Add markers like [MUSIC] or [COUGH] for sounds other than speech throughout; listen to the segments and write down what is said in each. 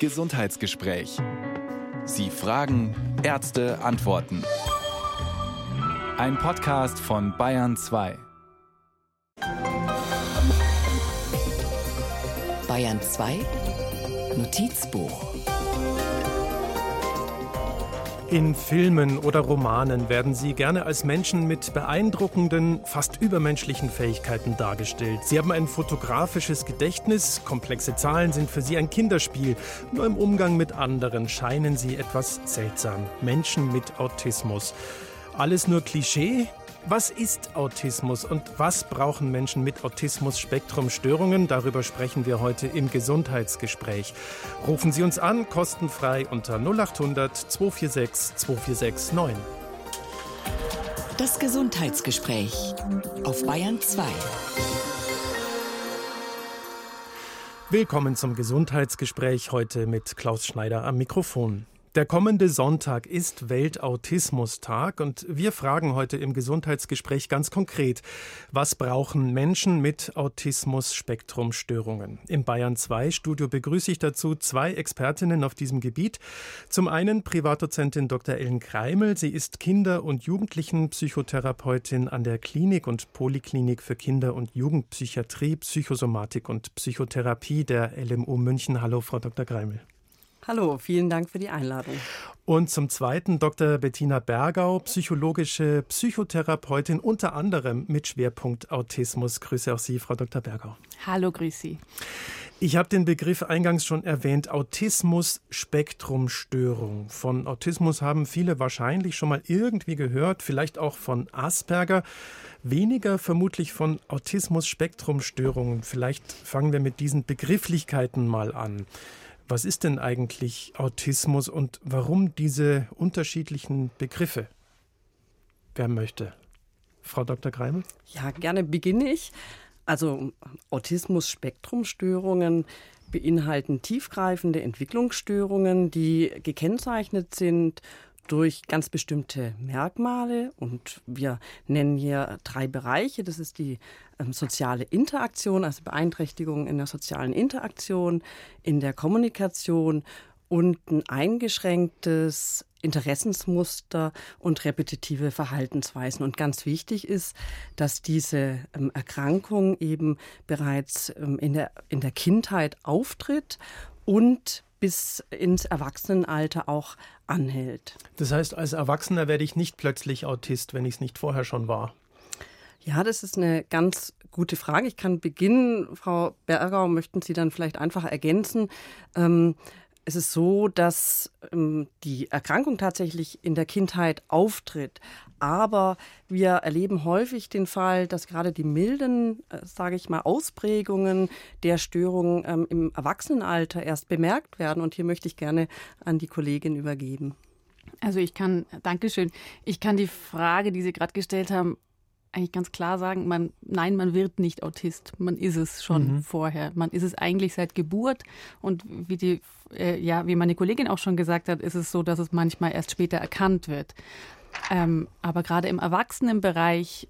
Gesundheitsgespräch. Sie fragen, Ärzte antworten. Ein Podcast von Bayern 2. Bayern 2 Notizbuch in Filmen oder Romanen werden Sie gerne als Menschen mit beeindruckenden, fast übermenschlichen Fähigkeiten dargestellt. Sie haben ein fotografisches Gedächtnis, komplexe Zahlen sind für Sie ein Kinderspiel. Nur im Umgang mit anderen scheinen Sie etwas seltsam. Menschen mit Autismus. Alles nur Klischee? Was ist Autismus und was brauchen Menschen mit Autismus-Spektrum-Störungen? Darüber sprechen wir heute im Gesundheitsgespräch. Rufen Sie uns an, kostenfrei unter 0800 246 246 9. Das Gesundheitsgespräch auf Bayern 2. Willkommen zum Gesundheitsgespräch heute mit Klaus Schneider am Mikrofon. Der kommende Sonntag ist Weltautismustag und wir fragen heute im Gesundheitsgespräch ganz konkret, was brauchen Menschen mit Autismus-Spektrumstörungen? Im Bayern 2 Studio begrüße ich dazu zwei Expertinnen auf diesem Gebiet. Zum einen Privatdozentin Dr. Ellen Kreimel. Sie ist Kinder- und Jugendlichenpsychotherapeutin an der Klinik und Poliklinik für Kinder- und Jugendpsychiatrie, Psychosomatik und Psychotherapie der LMU München. Hallo, Frau Dr. Kreimel. Hallo, vielen Dank für die Einladung. Und zum Zweiten Dr. Bettina Bergau, psychologische Psychotherapeutin, unter anderem mit Schwerpunkt Autismus. Grüße auch Sie, Frau Dr. Bergau. Hallo, grüß Sie. Ich habe den Begriff eingangs schon erwähnt, Autismus-Spektrumstörung. Von Autismus haben viele wahrscheinlich schon mal irgendwie gehört, vielleicht auch von Asperger. Weniger vermutlich von Autismus-Spektrumstörungen. Vielleicht fangen wir mit diesen Begrifflichkeiten mal an. Was ist denn eigentlich Autismus und warum diese unterschiedlichen Begriffe? Wer möchte? Frau Dr. Greimel? Ja, gerne beginne ich. Also Autismus-Spektrumstörungen beinhalten tiefgreifende Entwicklungsstörungen, die gekennzeichnet sind durch ganz bestimmte Merkmale und wir nennen hier drei Bereiche. Das ist die ähm, soziale Interaktion, also Beeinträchtigung in der sozialen Interaktion, in der Kommunikation und ein eingeschränktes Interessensmuster und repetitive Verhaltensweisen. Und ganz wichtig ist, dass diese ähm, Erkrankung eben bereits ähm, in, der, in der Kindheit auftritt und bis ins Erwachsenenalter auch anhält. Das heißt, als Erwachsener werde ich nicht plötzlich Autist, wenn ich es nicht vorher schon war. Ja, das ist eine ganz gute Frage. Ich kann beginnen, Frau Bergau, möchten Sie dann vielleicht einfach ergänzen. Ähm, es ist so, dass ähm, die Erkrankung tatsächlich in der Kindheit auftritt. Aber wir erleben häufig den Fall, dass gerade die milden, äh, sage ich mal, Ausprägungen der Störung ähm, im Erwachsenenalter erst bemerkt werden. Und hier möchte ich gerne an die Kollegin übergeben. Also ich kann, Dankeschön, ich kann die Frage, die Sie gerade gestellt haben, eigentlich ganz klar sagen, man, nein, man wird nicht Autist. Man ist es schon mhm. vorher. Man ist es eigentlich seit Geburt. Und wie die, äh, ja, wie meine Kollegin auch schon gesagt hat, ist es so, dass es manchmal erst später erkannt wird. Ähm, aber gerade im Erwachsenenbereich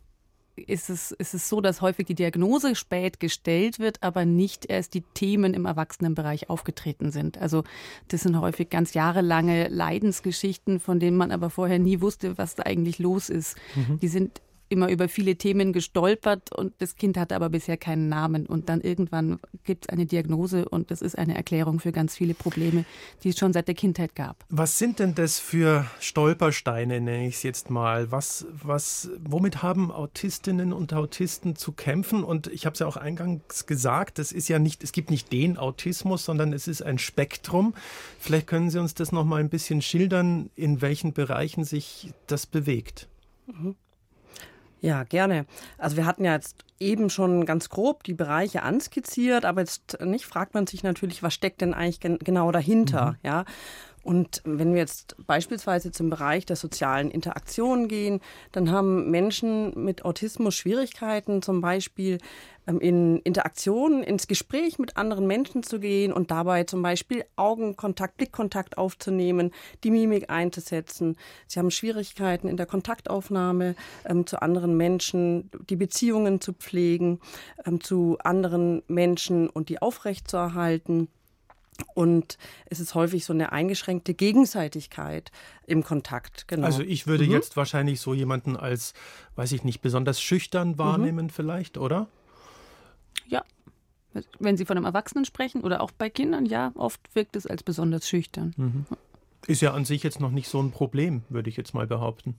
ist es, ist es so, dass häufig die Diagnose spät gestellt wird, aber nicht erst die Themen im Erwachsenenbereich aufgetreten sind. Also das sind häufig ganz jahrelange Leidensgeschichten, von denen man aber vorher nie wusste, was da eigentlich los ist. Mhm. Die sind immer über viele Themen gestolpert und das Kind hatte aber bisher keinen Namen. Und dann irgendwann gibt es eine Diagnose und das ist eine Erklärung für ganz viele Probleme, die es schon seit der Kindheit gab. Was sind denn das für Stolpersteine, nenne ich es jetzt mal? Was, was, womit haben Autistinnen und Autisten zu kämpfen? Und ich habe es ja auch eingangs gesagt, es ist ja nicht, es gibt nicht den Autismus, sondern es ist ein Spektrum. Vielleicht können Sie uns das noch mal ein bisschen schildern, in welchen Bereichen sich das bewegt. Mhm. Ja, gerne. Also wir hatten ja jetzt eben schon ganz grob die Bereiche anskizziert, aber jetzt nicht fragt man sich natürlich, was steckt denn eigentlich gen genau dahinter, mhm. ja? Und wenn wir jetzt beispielsweise zum Bereich der sozialen Interaktion gehen, dann haben Menschen mit Autismus Schwierigkeiten, zum Beispiel ähm, in Interaktionen, ins Gespräch mit anderen Menschen zu gehen und dabei zum Beispiel Augenkontakt, Blickkontakt aufzunehmen, die Mimik einzusetzen. Sie haben Schwierigkeiten in der Kontaktaufnahme ähm, zu anderen Menschen, die Beziehungen zu pflegen, ähm, zu anderen Menschen und die aufrechtzuerhalten. Und es ist häufig so eine eingeschränkte Gegenseitigkeit im Kontakt. Genau. Also ich würde mhm. jetzt wahrscheinlich so jemanden als, weiß ich nicht, besonders schüchtern mhm. wahrnehmen mhm. vielleicht, oder? Ja. Wenn Sie von einem Erwachsenen sprechen oder auch bei Kindern, ja, oft wirkt es als besonders schüchtern. Mhm. Ist ja an sich jetzt noch nicht so ein Problem, würde ich jetzt mal behaupten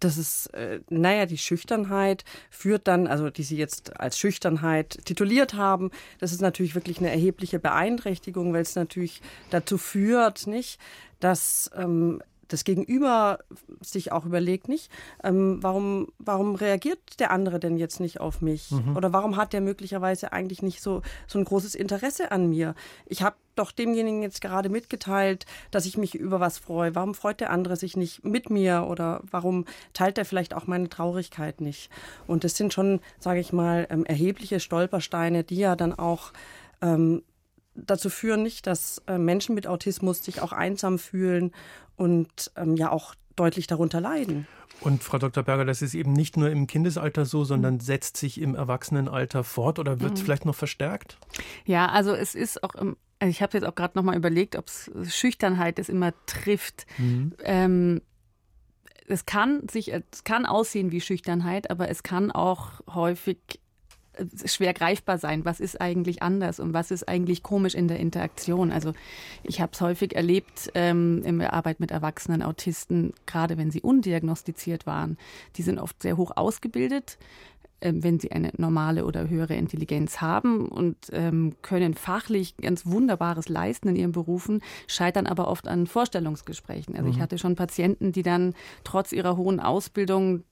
das ist, äh, naja, die Schüchternheit führt dann, also die Sie jetzt als Schüchternheit tituliert haben, das ist natürlich wirklich eine erhebliche Beeinträchtigung, weil es natürlich dazu führt, nicht, dass ähm, das Gegenüber sich auch überlegt nicht, ähm, warum, warum reagiert der andere denn jetzt nicht auf mich? Mhm. Oder warum hat der möglicherweise eigentlich nicht so, so ein großes Interesse an mir? Ich habe doch demjenigen jetzt gerade mitgeteilt, dass ich mich über was freue. Warum freut der andere sich nicht mit mir? Oder warum teilt er vielleicht auch meine Traurigkeit nicht? Und das sind schon, sage ich mal, ähm, erhebliche Stolpersteine, die ja dann auch ähm, dazu führen nicht, dass äh, Menschen mit Autismus sich auch einsam fühlen und ähm, ja auch deutlich darunter leiden. Und Frau Dr. Berger, das ist eben nicht nur im Kindesalter so, sondern mhm. setzt sich im Erwachsenenalter fort oder wird mhm. vielleicht noch verstärkt? Ja, also es ist auch im also ich habe jetzt auch gerade noch mal überlegt, ob es Schüchternheit es immer trifft. Mhm. Ähm, es kann sich, es kann aussehen wie Schüchternheit, aber es kann auch häufig schwer greifbar sein. Was ist eigentlich anders und was ist eigentlich komisch in der Interaktion? Also ich habe es häufig erlebt ähm, in der Arbeit mit erwachsenen Autisten, gerade wenn sie undiagnostiziert waren. Die sind oft sehr hoch ausgebildet, wenn sie eine normale oder höhere Intelligenz haben und ähm, können fachlich ganz Wunderbares leisten in ihren Berufen, scheitern aber oft an Vorstellungsgesprächen. Also mhm. ich hatte schon Patienten, die dann trotz ihrer hohen Ausbildung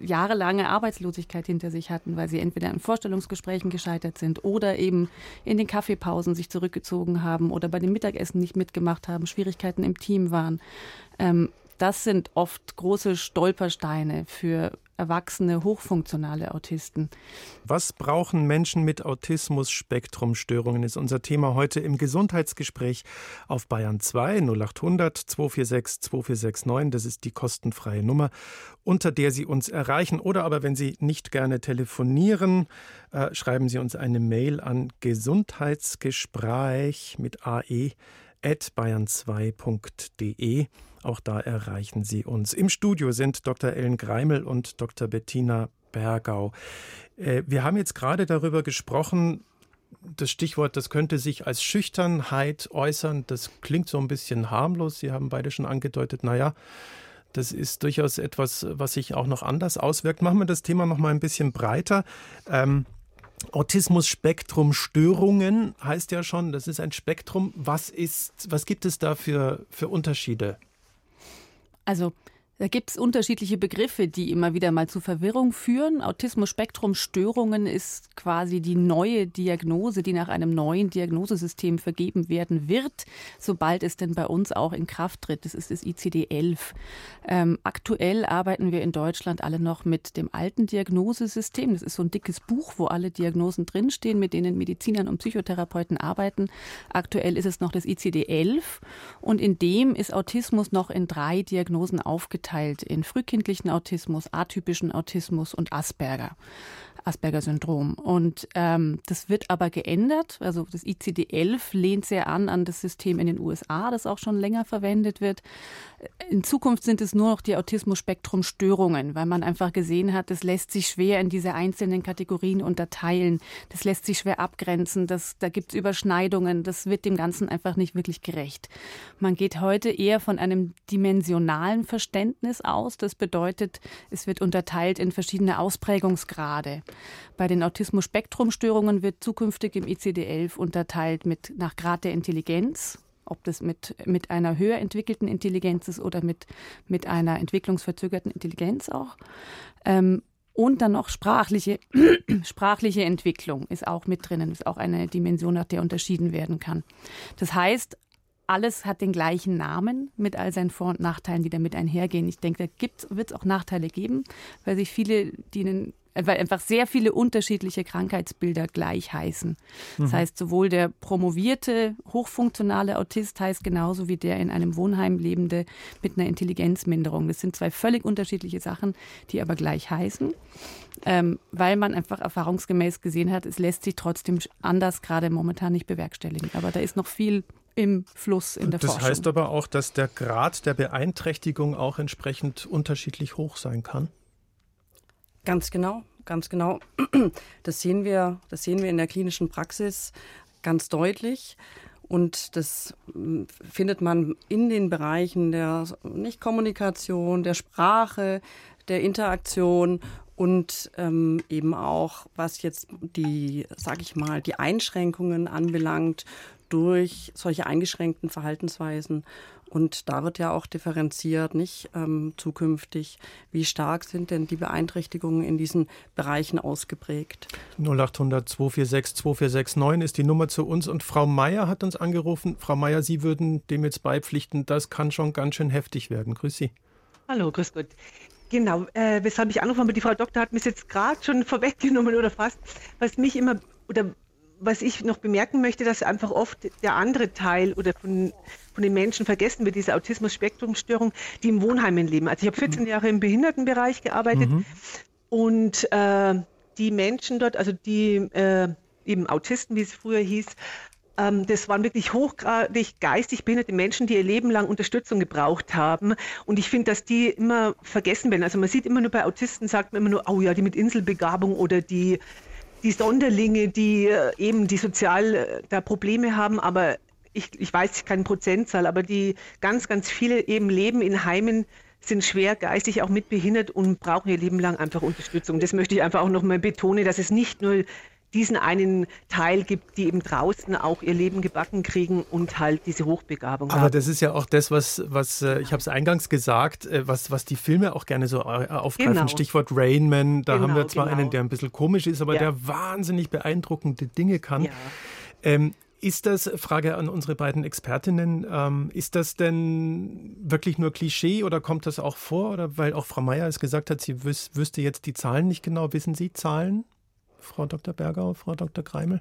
jahrelange Arbeitslosigkeit hinter sich hatten, weil sie entweder in Vorstellungsgesprächen gescheitert sind oder eben in den Kaffeepausen sich zurückgezogen haben oder bei dem Mittagessen nicht mitgemacht haben, Schwierigkeiten im Team waren. Ähm, das sind oft große Stolpersteine für erwachsene, hochfunktionale Autisten. Was brauchen Menschen mit Autismus-Spektrumstörungen, ist unser Thema heute im Gesundheitsgespräch auf Bayern 2 0800 246 2469. Das ist die kostenfreie Nummer, unter der Sie uns erreichen. Oder aber, wenn Sie nicht gerne telefonieren, äh, schreiben Sie uns eine Mail an Gesundheitsgespräch mit AE at bayern2.de. Auch da erreichen Sie uns. Im Studio sind Dr. Ellen Greimel und Dr. Bettina Bergau. Äh, wir haben jetzt gerade darüber gesprochen, das Stichwort, das könnte sich als Schüchternheit äußern. Das klingt so ein bisschen harmlos. Sie haben beide schon angedeutet, naja, das ist durchaus etwas, was sich auch noch anders auswirkt. Machen wir das Thema noch mal ein bisschen breiter. Ähm, Autismus-Spektrum-Störungen heißt ja schon, das ist ein Spektrum. Was, ist, was gibt es da für, für Unterschiede? Also da gibt es unterschiedliche Begriffe, die immer wieder mal zu Verwirrung führen. Autismus-Spektrum-Störungen ist quasi die neue Diagnose, die nach einem neuen Diagnosesystem vergeben werden wird, sobald es denn bei uns auch in Kraft tritt. Das ist das ICD-11. Ähm, aktuell arbeiten wir in Deutschland alle noch mit dem alten Diagnosesystem. Das ist so ein dickes Buch, wo alle Diagnosen drinstehen, mit denen Medizinern und Psychotherapeuten arbeiten. Aktuell ist es noch das ICD-11 und in dem ist Autismus noch in drei Diagnosen aufgeteilt aufgeteilt in frühkindlichen Autismus, atypischen Autismus und Asperger. Asperger-Syndrom. Und ähm, das wird aber geändert. Also das ICD-11 lehnt sehr an an das System in den USA, das auch schon länger verwendet wird. In Zukunft sind es nur noch die Autismus-Spektrum-Störungen, weil man einfach gesehen hat, das lässt sich schwer in diese einzelnen Kategorien unterteilen. Das lässt sich schwer abgrenzen. Das, da gibt es Überschneidungen. Das wird dem Ganzen einfach nicht wirklich gerecht. Man geht heute eher von einem dimensionalen Verständnis aus. Das bedeutet, es wird unterteilt in verschiedene Ausprägungsgrade. Bei den Autismus-Spektrum-Störungen wird zukünftig im ICD-11 unterteilt mit nach Grad der Intelligenz, ob das mit, mit einer höher entwickelten Intelligenz ist oder mit, mit einer entwicklungsverzögerten Intelligenz auch. Ähm, und dann noch sprachliche, [CLEARS THROAT] sprachliche Entwicklung ist auch mit drinnen, ist auch eine Dimension, nach der unterschieden werden kann. Das heißt, alles hat den gleichen Namen mit all seinen Vor- und Nachteilen, die damit einhergehen. Ich denke, da wird es auch Nachteile geben, weil sich viele, die einen weil einfach sehr viele unterschiedliche Krankheitsbilder gleich heißen. Das mhm. heißt, sowohl der promovierte, hochfunktionale Autist heißt genauso wie der in einem Wohnheim lebende mit einer Intelligenzminderung. Das sind zwei völlig unterschiedliche Sachen, die aber gleich heißen, ähm, weil man einfach erfahrungsgemäß gesehen hat, es lässt sich trotzdem anders gerade momentan nicht bewerkstelligen. Aber da ist noch viel im Fluss in der das Forschung. Das heißt aber auch, dass der Grad der Beeinträchtigung auch entsprechend unterschiedlich hoch sein kann. Ganz genau, ganz genau. [CLEARS THROAT] Das sehen wir, das sehen wir in der klinischen Praxis ganz deutlich. Und das hm, findet man in den Bereichen der Nichtkommunikation, der Sprache, der Interaktion und ähm, eben auch, was jetzt die, sag ich mal, die Einschränkungen anbelangt durch solche eingeschränkten Verhaltensweisen. Und da wird ja auch differenziert, nicht ähm, zukünftig, wie stark sind denn die Beeinträchtigungen in diesen Bereichen ausgeprägt. 0800 246 2469 ist die Nummer zu uns und Frau Meier hat uns angerufen. Frau Meier, Sie würden dem jetzt beipflichten, das kann schon ganz schön heftig werden. Grüß Sie. Hallo, grüß Gott. Genau, äh, weshalb ich anrufe, aber die Frau Doktor hat mich jetzt gerade schon [LAUGHS] vorweggenommen oder fast, was mich immer oder was ich noch bemerken möchte, dass einfach oft der andere Teil oder von, von den Menschen vergessen wird, diese Autismus-Spektrum-Störung, die im Wohnheimen leben. Also ich habe 14 mhm. Jahre im Behindertenbereich gearbeitet mhm. und äh, die Menschen dort, also die äh, eben Autisten, wie es früher hieß, ähm, das waren wirklich hochgradig geistig behinderte Menschen, die ihr Leben lang Unterstützung gebraucht haben. Und ich finde, dass die immer vergessen werden. Also man sieht immer nur bei Autisten, sagt man immer nur, oh ja, die mit Inselbegabung oder die die Sonderlinge, die äh, eben die sozial äh, da Probleme haben, aber ich, ich weiß keine Prozentzahl, aber die ganz, ganz viele eben leben in Heimen, sind schwer geistig auch mitbehindert und brauchen ihr Leben lang einfach Unterstützung. Das möchte ich einfach auch nochmal betonen, dass es nicht nur diesen einen Teil gibt, die eben draußen auch ihr Leben gebacken kriegen und halt diese Hochbegabung Aber haben. das ist ja auch das, was, was genau. ich habe es eingangs gesagt, äh, was, was die Filme auch gerne so aufgreifen. Genau. Stichwort Rainman, da genau, haben wir zwar genau. einen, der ein bisschen komisch ist, aber ja. der wahnsinnig beeindruckende Dinge kann. Ja. Ähm, ist das, Frage an unsere beiden Expertinnen, ähm, ist das denn wirklich nur Klischee oder kommt das auch vor? Oder weil auch Frau Meier es gesagt hat, sie wüs wüsste jetzt die Zahlen nicht genau. Wissen Sie Zahlen? Frau Dr. Bergau, Frau Dr. Kreimel?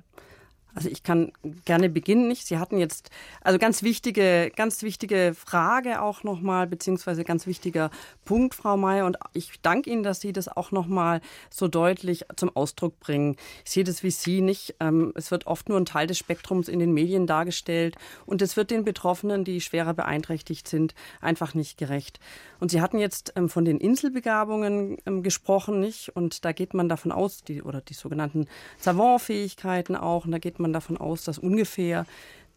Also ich kann gerne beginnen. Sie hatten jetzt also ganz wichtige, ganz wichtige Frage auch nochmal, beziehungsweise ganz wichtiger Punkt, Frau May. Und ich danke Ihnen, dass Sie das auch nochmal so deutlich zum Ausdruck bringen. Ich sehe das wie Sie nicht. Ähm, es wird oft nur ein Teil des Spektrums in den Medien dargestellt und es wird den Betroffenen, die schwerer beeinträchtigt sind, einfach nicht gerecht. Und Sie hatten jetzt ähm, von den Inselbegabungen ähm, gesprochen, nicht? Und da geht man davon aus, die, oder die sogenannten Savantfähigkeiten auch, und da geht man man davon aus, dass ungefähr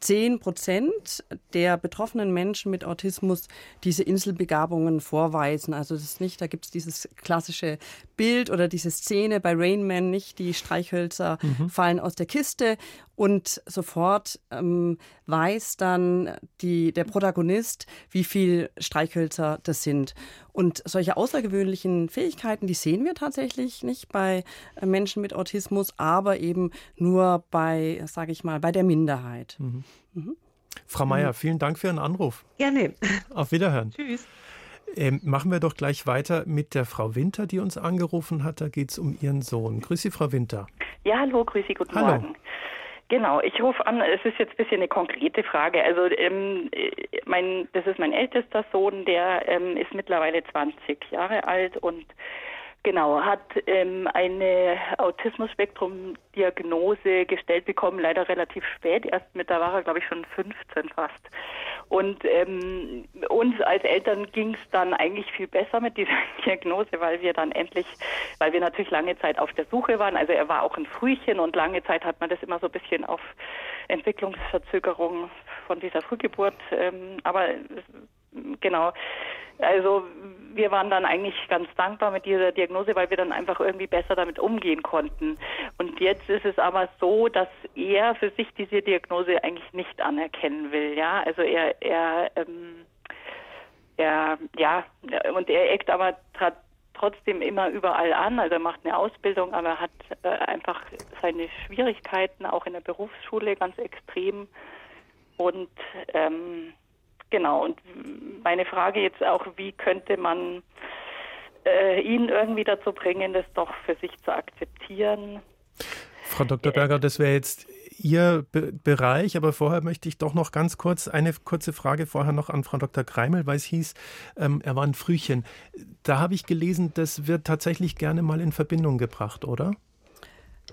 10 Prozent der betroffenen Menschen mit Autismus diese Inselbegabungen vorweisen. Also das ist nicht, da gibt es dieses klassische Bild oder diese Szene bei Rain Man nicht, die Streichhölzer mhm. fallen aus der Kiste und sofort ähm, weiß dann die, der Protagonist, wie viel Streichhölzer das sind. Und solche außergewöhnlichen Fähigkeiten, die sehen wir tatsächlich nicht bei äh, Menschen mit Autismus, aber eben nur bei, sage ich mal, bei der Minderheit. Mhm. Mhm. Frau Meier, vielen Dank für Ihren Anruf. Gerne. Auf Wiederhören. Tschüss. Ähm, machen wir doch gleich weiter mit der Frau Winter, die uns angerufen hat. Da geht es um ihren Sohn. Grüß Sie, Frau Winter. Ja, hallo, grüß Sie, guten hallo. Morgen. Genau, ich rufe an, es ist jetzt ein bisschen eine konkrete Frage. Also ähm, mein, das ist mein ältester Sohn, der ähm, ist mittlerweile 20 Jahre alt und Genau, hat ähm, eine Autismus-Spektrum-Diagnose gestellt bekommen, leider relativ spät, erst mit, da war er glaube ich schon 15 fast. Und ähm, uns als Eltern ging es dann eigentlich viel besser mit dieser [LAUGHS] Diagnose, weil wir dann endlich, weil wir natürlich lange Zeit auf der Suche waren. Also er war auch ein Frühchen und lange Zeit hat man das immer so ein bisschen auf Entwicklungsverzögerung von dieser Frühgeburt. Ähm, aber genau, also wir waren dann eigentlich ganz dankbar mit dieser Diagnose, weil wir dann einfach irgendwie besser damit umgehen konnten. Und jetzt ist es aber so, dass er für sich diese Diagnose eigentlich nicht anerkennen will. Ja, also er, er, ähm, er, ja, und er eckt aber trotzdem immer überall an. Also er macht eine Ausbildung, aber er hat äh, einfach seine Schwierigkeiten auch in der Berufsschule ganz extrem. Und ähm, Genau, und meine Frage jetzt auch, wie könnte man äh, ihn irgendwie dazu bringen, das doch für sich zu akzeptieren. Frau Dr. Berger, das wäre jetzt Ihr Be Bereich, aber vorher möchte ich doch noch ganz kurz eine kurze Frage vorher noch an Frau Dr. Kreimel, weil es hieß, ähm, er war ein Frühchen. Da habe ich gelesen, das wird tatsächlich gerne mal in Verbindung gebracht, oder?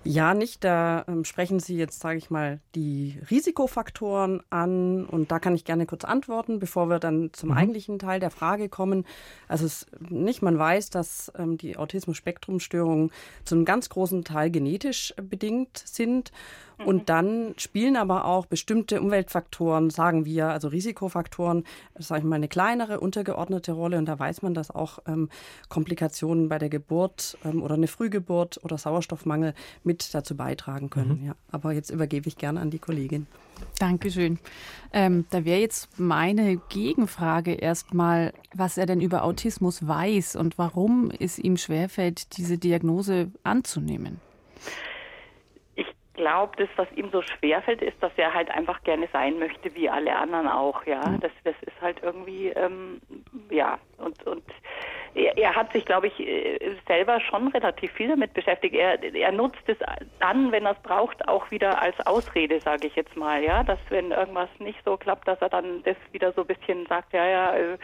Ja, nicht. Da ähm, sprechen Sie jetzt, sage ich mal, die Risikofaktoren an. Und da kann ich gerne kurz antworten, bevor wir dann zum mhm. eigentlichen Teil der Frage kommen. Also es nicht, man weiß, dass ähm, die Autismus-Spektrum-Störungen zu einem ganz großen Teil genetisch bedingt sind. Und dann spielen aber auch bestimmte Umweltfaktoren, sagen wir, also Risikofaktoren, sage ich mal, eine kleinere, untergeordnete Rolle. Und da weiß man, dass auch ähm, Komplikationen bei der Geburt ähm, oder eine Frühgeburt oder Sauerstoffmangel mit dazu beitragen können. Mhm. Ja, aber jetzt übergebe ich gerne an die Kollegin. Dankeschön. Ähm, da wäre jetzt meine Gegenfrage erstmal, was er denn über Autismus weiß und warum es ihm schwerfällt, diese Diagnose anzunehmen glaube, das, was ihm so schwerfällt, ist, dass er halt einfach gerne sein möchte, wie alle anderen auch, ja. Mhm. Das, das ist halt irgendwie, ähm, ja, und, und er, er hat sich, glaube ich, äh, selber schon relativ viel damit beschäftigt. Er, er nutzt es dann, wenn er es braucht, auch wieder als Ausrede, sage ich jetzt mal, ja, dass wenn irgendwas nicht so klappt, dass er dann das wieder so ein bisschen sagt, ja, ja, äh,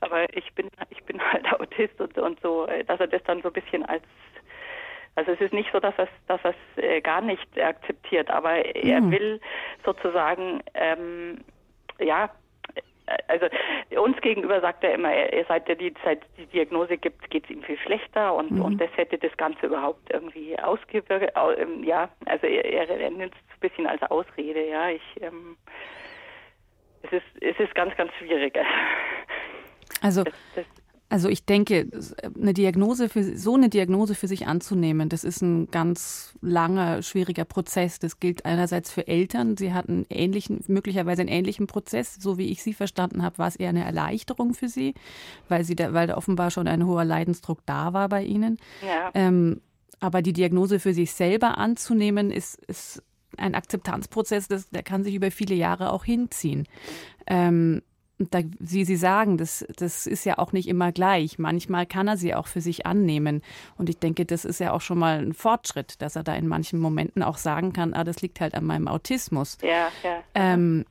aber ich bin, ich bin halt [LAUGHS] Autist und, und so, äh, dass er das dann so ein bisschen als also es ist nicht so, dass er es dass er's, äh, gar nicht akzeptiert, aber er mhm. will sozusagen, ähm, ja, äh, also uns gegenüber sagt er immer, er, seit er die, seit die Diagnose gibt, geht es ihm viel schlechter und, mhm. und das hätte das Ganze überhaupt irgendwie ausgewirkt. Ähm, ja, also er, er, er nimmt es ein bisschen als Ausrede, ja. Ich ähm, es ist es ist ganz, ganz schwierig. Also das, das, also ich denke, eine Diagnose für so eine Diagnose für sich anzunehmen, das ist ein ganz langer, schwieriger Prozess. Das gilt einerseits für Eltern. Sie hatten ähnlichen, möglicherweise einen ähnlichen Prozess. So wie ich sie verstanden habe, war es eher eine Erleichterung für sie, weil sie da, weil da offenbar schon ein hoher Leidensdruck da war bei ihnen. Ja. Ähm, aber die Diagnose für sich selber anzunehmen, ist, ist ein Akzeptanzprozess, das, der kann sich über viele Jahre auch hinziehen. Ähm, da, wie Sie sagen, das, das ist ja auch nicht immer gleich. Manchmal kann er sie auch für sich annehmen. Und ich denke, das ist ja auch schon mal ein Fortschritt, dass er da in manchen Momenten auch sagen kann, ah, das liegt halt an meinem Autismus. Ja, ja. Ähm,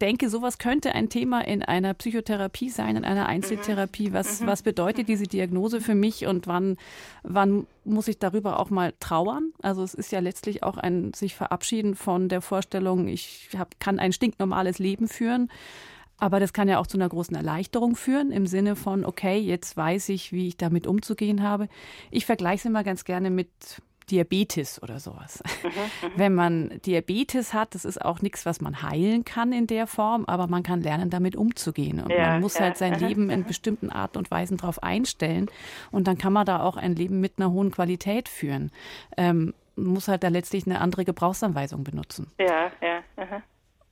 denke, sowas könnte ein Thema in einer Psychotherapie sein, in einer Einzeltherapie. Was, mhm. was bedeutet diese Diagnose für mich und wann, wann muss ich darüber auch mal trauern? Also es ist ja letztlich auch ein sich verabschieden von der Vorstellung, ich hab, kann ein stinknormales Leben führen. Aber das kann ja auch zu einer großen Erleichterung führen, im Sinne von, okay, jetzt weiß ich, wie ich damit umzugehen habe. Ich vergleiche es immer ganz gerne mit Diabetes oder sowas. Mhm, [LAUGHS] mhm, Wenn man Diabetes hat, das ist auch nichts, was man heilen kann in der Form, aber man kann lernen, damit umzugehen. Und ja, man muss ja. halt sein [LAUGHS] Leben in bestimmten Arten und Weisen darauf einstellen. Und dann kann man da auch ein Leben mit einer hohen Qualität führen. Ähm, muss halt da letztlich eine andere Gebrauchsanweisung benutzen. Ja, ja. Aha.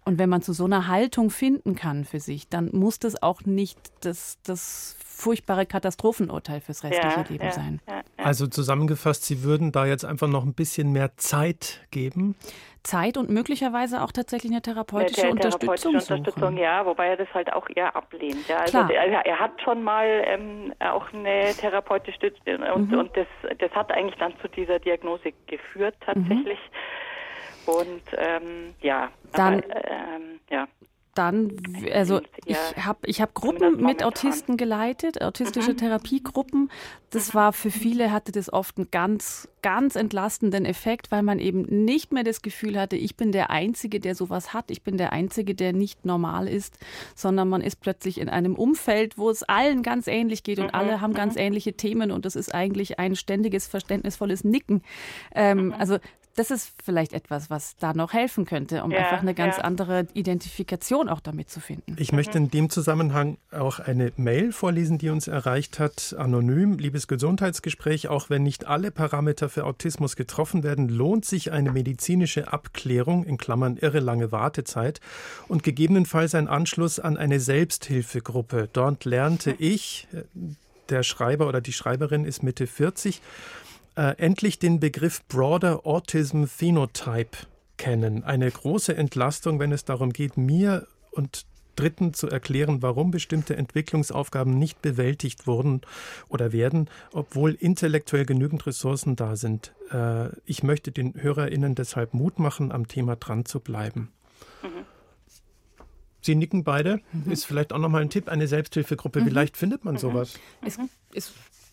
Und wenn man zu so einer Haltung finden kann für sich, dann muss das auch nicht das, das furchtbare Katastrophenurteil fürs restliche ja, Leben ja, sein. Ja, also zusammengefasst, Sie würden da jetzt einfach noch ein bisschen mehr Zeit geben? Zeit und möglicherweise auch tatsächlich eine therapeutische, eine Unterstützung, Unterstützung ja, wobei er das halt auch eher ablehnt. Ja. Also er, er, hat schon mal ähm, auch eine therapeutische Stütze und, mhm. und das, das hat eigentlich dann zu dieser Diagnose geführt tatsächlich. Mhm. Und ähm, ja, dann, aber, ähm, ja dann, also ich habe ich hab Gruppen mit Autisten geleitet, autistische mhm. Therapiegruppen. Das mhm. war für viele, hatte das oft einen ganz, ganz entlastenden Effekt, weil man eben nicht mehr das Gefühl hatte, ich bin der Einzige, der sowas hat, ich bin der Einzige, der nicht normal ist, sondern man ist plötzlich in einem Umfeld, wo es allen ganz ähnlich geht und mhm. alle haben ganz mhm. ähnliche Themen und es ist eigentlich ein ständiges, verständnisvolles Nicken. Ähm, mhm. also das ist vielleicht etwas, was da noch helfen könnte, um ja, einfach eine ganz ja. andere Identifikation auch damit zu finden. Ich mhm. möchte in dem Zusammenhang auch eine Mail vorlesen, die uns erreicht hat, anonym. Liebes Gesundheitsgespräch, auch wenn nicht alle Parameter für Autismus getroffen werden, lohnt sich eine medizinische Abklärung, in Klammern irre lange Wartezeit, und gegebenenfalls ein Anschluss an eine Selbsthilfegruppe. Dort lernte mhm. ich, äh, der Schreiber oder die Schreiberin ist Mitte 40, äh, endlich den Begriff Broader Autism Phenotype kennen. Eine große Entlastung, wenn es darum geht, mir und Dritten zu erklären, warum bestimmte Entwicklungsaufgaben nicht bewältigt wurden oder werden, obwohl intellektuell genügend Ressourcen da sind. Äh, ich möchte den HörerInnen deshalb Mut machen, am Thema dran zu bleiben. Mhm. Sie nicken beide. Mhm. Ist vielleicht auch nochmal ein Tipp, eine Selbsthilfegruppe. Mhm. Vielleicht findet man mhm. sowas. Es, es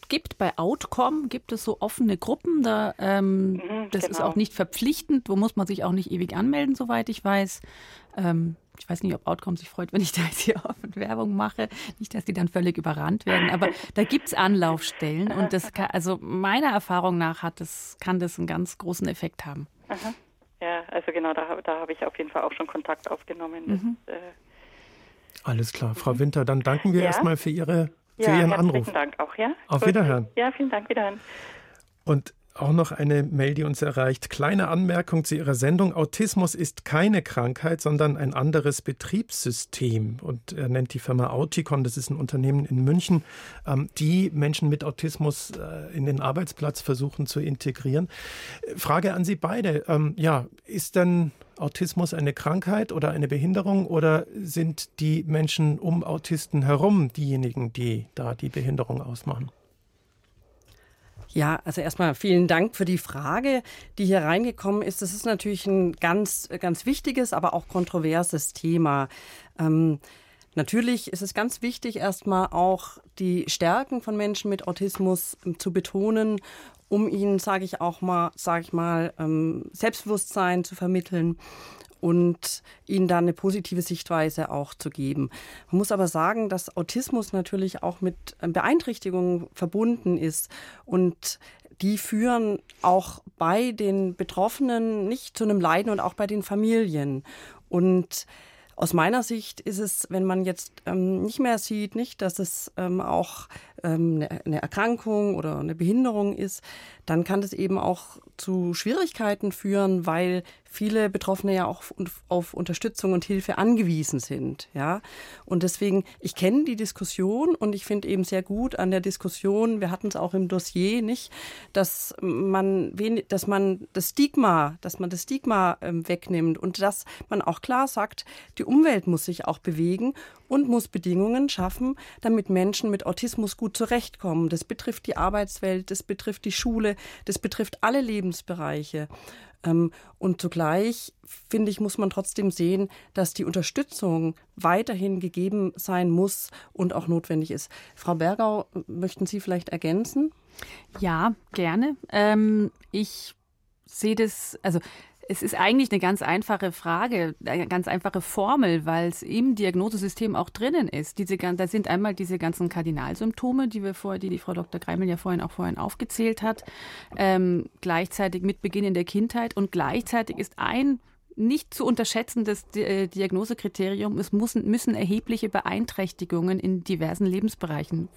gibt bei Outcome gibt es so offene Gruppen. Da, ähm, mhm, das genau. ist auch nicht verpflichtend. Wo muss man sich auch nicht ewig anmelden, soweit ich weiß. Ähm, ich weiß nicht, ob Outcome sich freut, [LAUGHS] wenn ich da jetzt hier offen Werbung mache. Nicht, dass die dann völlig überrannt werden. Aber [LAUGHS] da gibt es Anlaufstellen. Und das kann, also meiner Erfahrung nach hat das, kann das einen ganz großen Effekt haben. Aha. Ja, also genau, da, da habe ich auf jeden Fall auch schon Kontakt aufgenommen. Mhm. Das, äh Alles klar. Frau Winter, dann danken wir ja. erstmal für, Ihre, für ja, Ihren Anruf. Vielen Dank auch, ja. Auf Gut. Wiederhören. Ja, vielen Dank, Wiederhören. Und auch noch eine Mail, die uns erreicht. Kleine Anmerkung zu Ihrer Sendung. Autismus ist keine Krankheit, sondern ein anderes Betriebssystem. Und er nennt die Firma Auticon, das ist ein Unternehmen in München, ähm, die Menschen mit Autismus äh, in den Arbeitsplatz versuchen zu integrieren. Frage an Sie beide. Ähm, ja, ist denn Autismus eine Krankheit oder eine Behinderung oder sind die Menschen um Autisten herum diejenigen, die da die Behinderung ausmachen? Ja, also erstmal vielen Dank für die Frage, die hier reingekommen ist. Das ist natürlich ein ganz, ganz wichtiges, aber auch kontroverses Thema. Ähm, Natürlich ist es ganz wichtig, erstmal auch die Stärken von Menschen mit Autismus ähm, zu betonen, um ihnen, sage ich auch mal, sage ich mal, ähm, Selbstbewusstsein zu vermitteln und ihnen dann eine positive Sichtweise auch zu geben. Man muss aber sagen, dass Autismus natürlich auch mit Beeinträchtigungen verbunden ist und die führen auch bei den Betroffenen nicht zu einem Leiden und auch bei den Familien. Und aus meiner Sicht ist es, wenn man jetzt ähm, nicht mehr sieht, nicht, dass es ähm, auch ähm, eine, eine Erkrankung oder eine Behinderung ist, dann kann das eben auch zu Schwierigkeiten führen, weil viele Betroffene ja auch auf Unterstützung und Hilfe angewiesen sind. Ja? Und deswegen, ich kenne die Diskussion und ich finde eben sehr gut an der Diskussion, wir hatten es auch im Dossier nicht, dass man, dass man das Stigma, dass man das Stigma ähm, wegnimmt und dass man auch klar sagt, die Umwelt muss sich auch bewegen und muss Bedingungen schaffen, damit Menschen mit Autismus gut zurechtkommen. Das betrifft die Arbeitswelt, das betrifft die Schule, das betrifft alle Lebensbereiche. Ähm, und zugleich, finde ich, muss man trotzdem sehen, dass die Unterstützung weiterhin gegeben sein muss und auch notwendig ist. Frau Bergau, möchten Sie vielleicht ergänzen? Ja, gerne. Ähm, ich sehe das, also es ist eigentlich eine ganz einfache Frage, eine ganz einfache Formel, weil es im Diagnosesystem auch drinnen ist. Diese, da sind einmal diese ganzen Kardinalsymptome, die wir vorher, die die Frau Dr. Greimel ja vorhin auch vorhin aufgezählt hat, ähm, gleichzeitig mit Beginn in der Kindheit und gleichzeitig ist ein nicht zu unterschätzendes äh, Diagnosekriterium. Es müssen, müssen erhebliche Beeinträchtigungen in diversen Lebensbereichen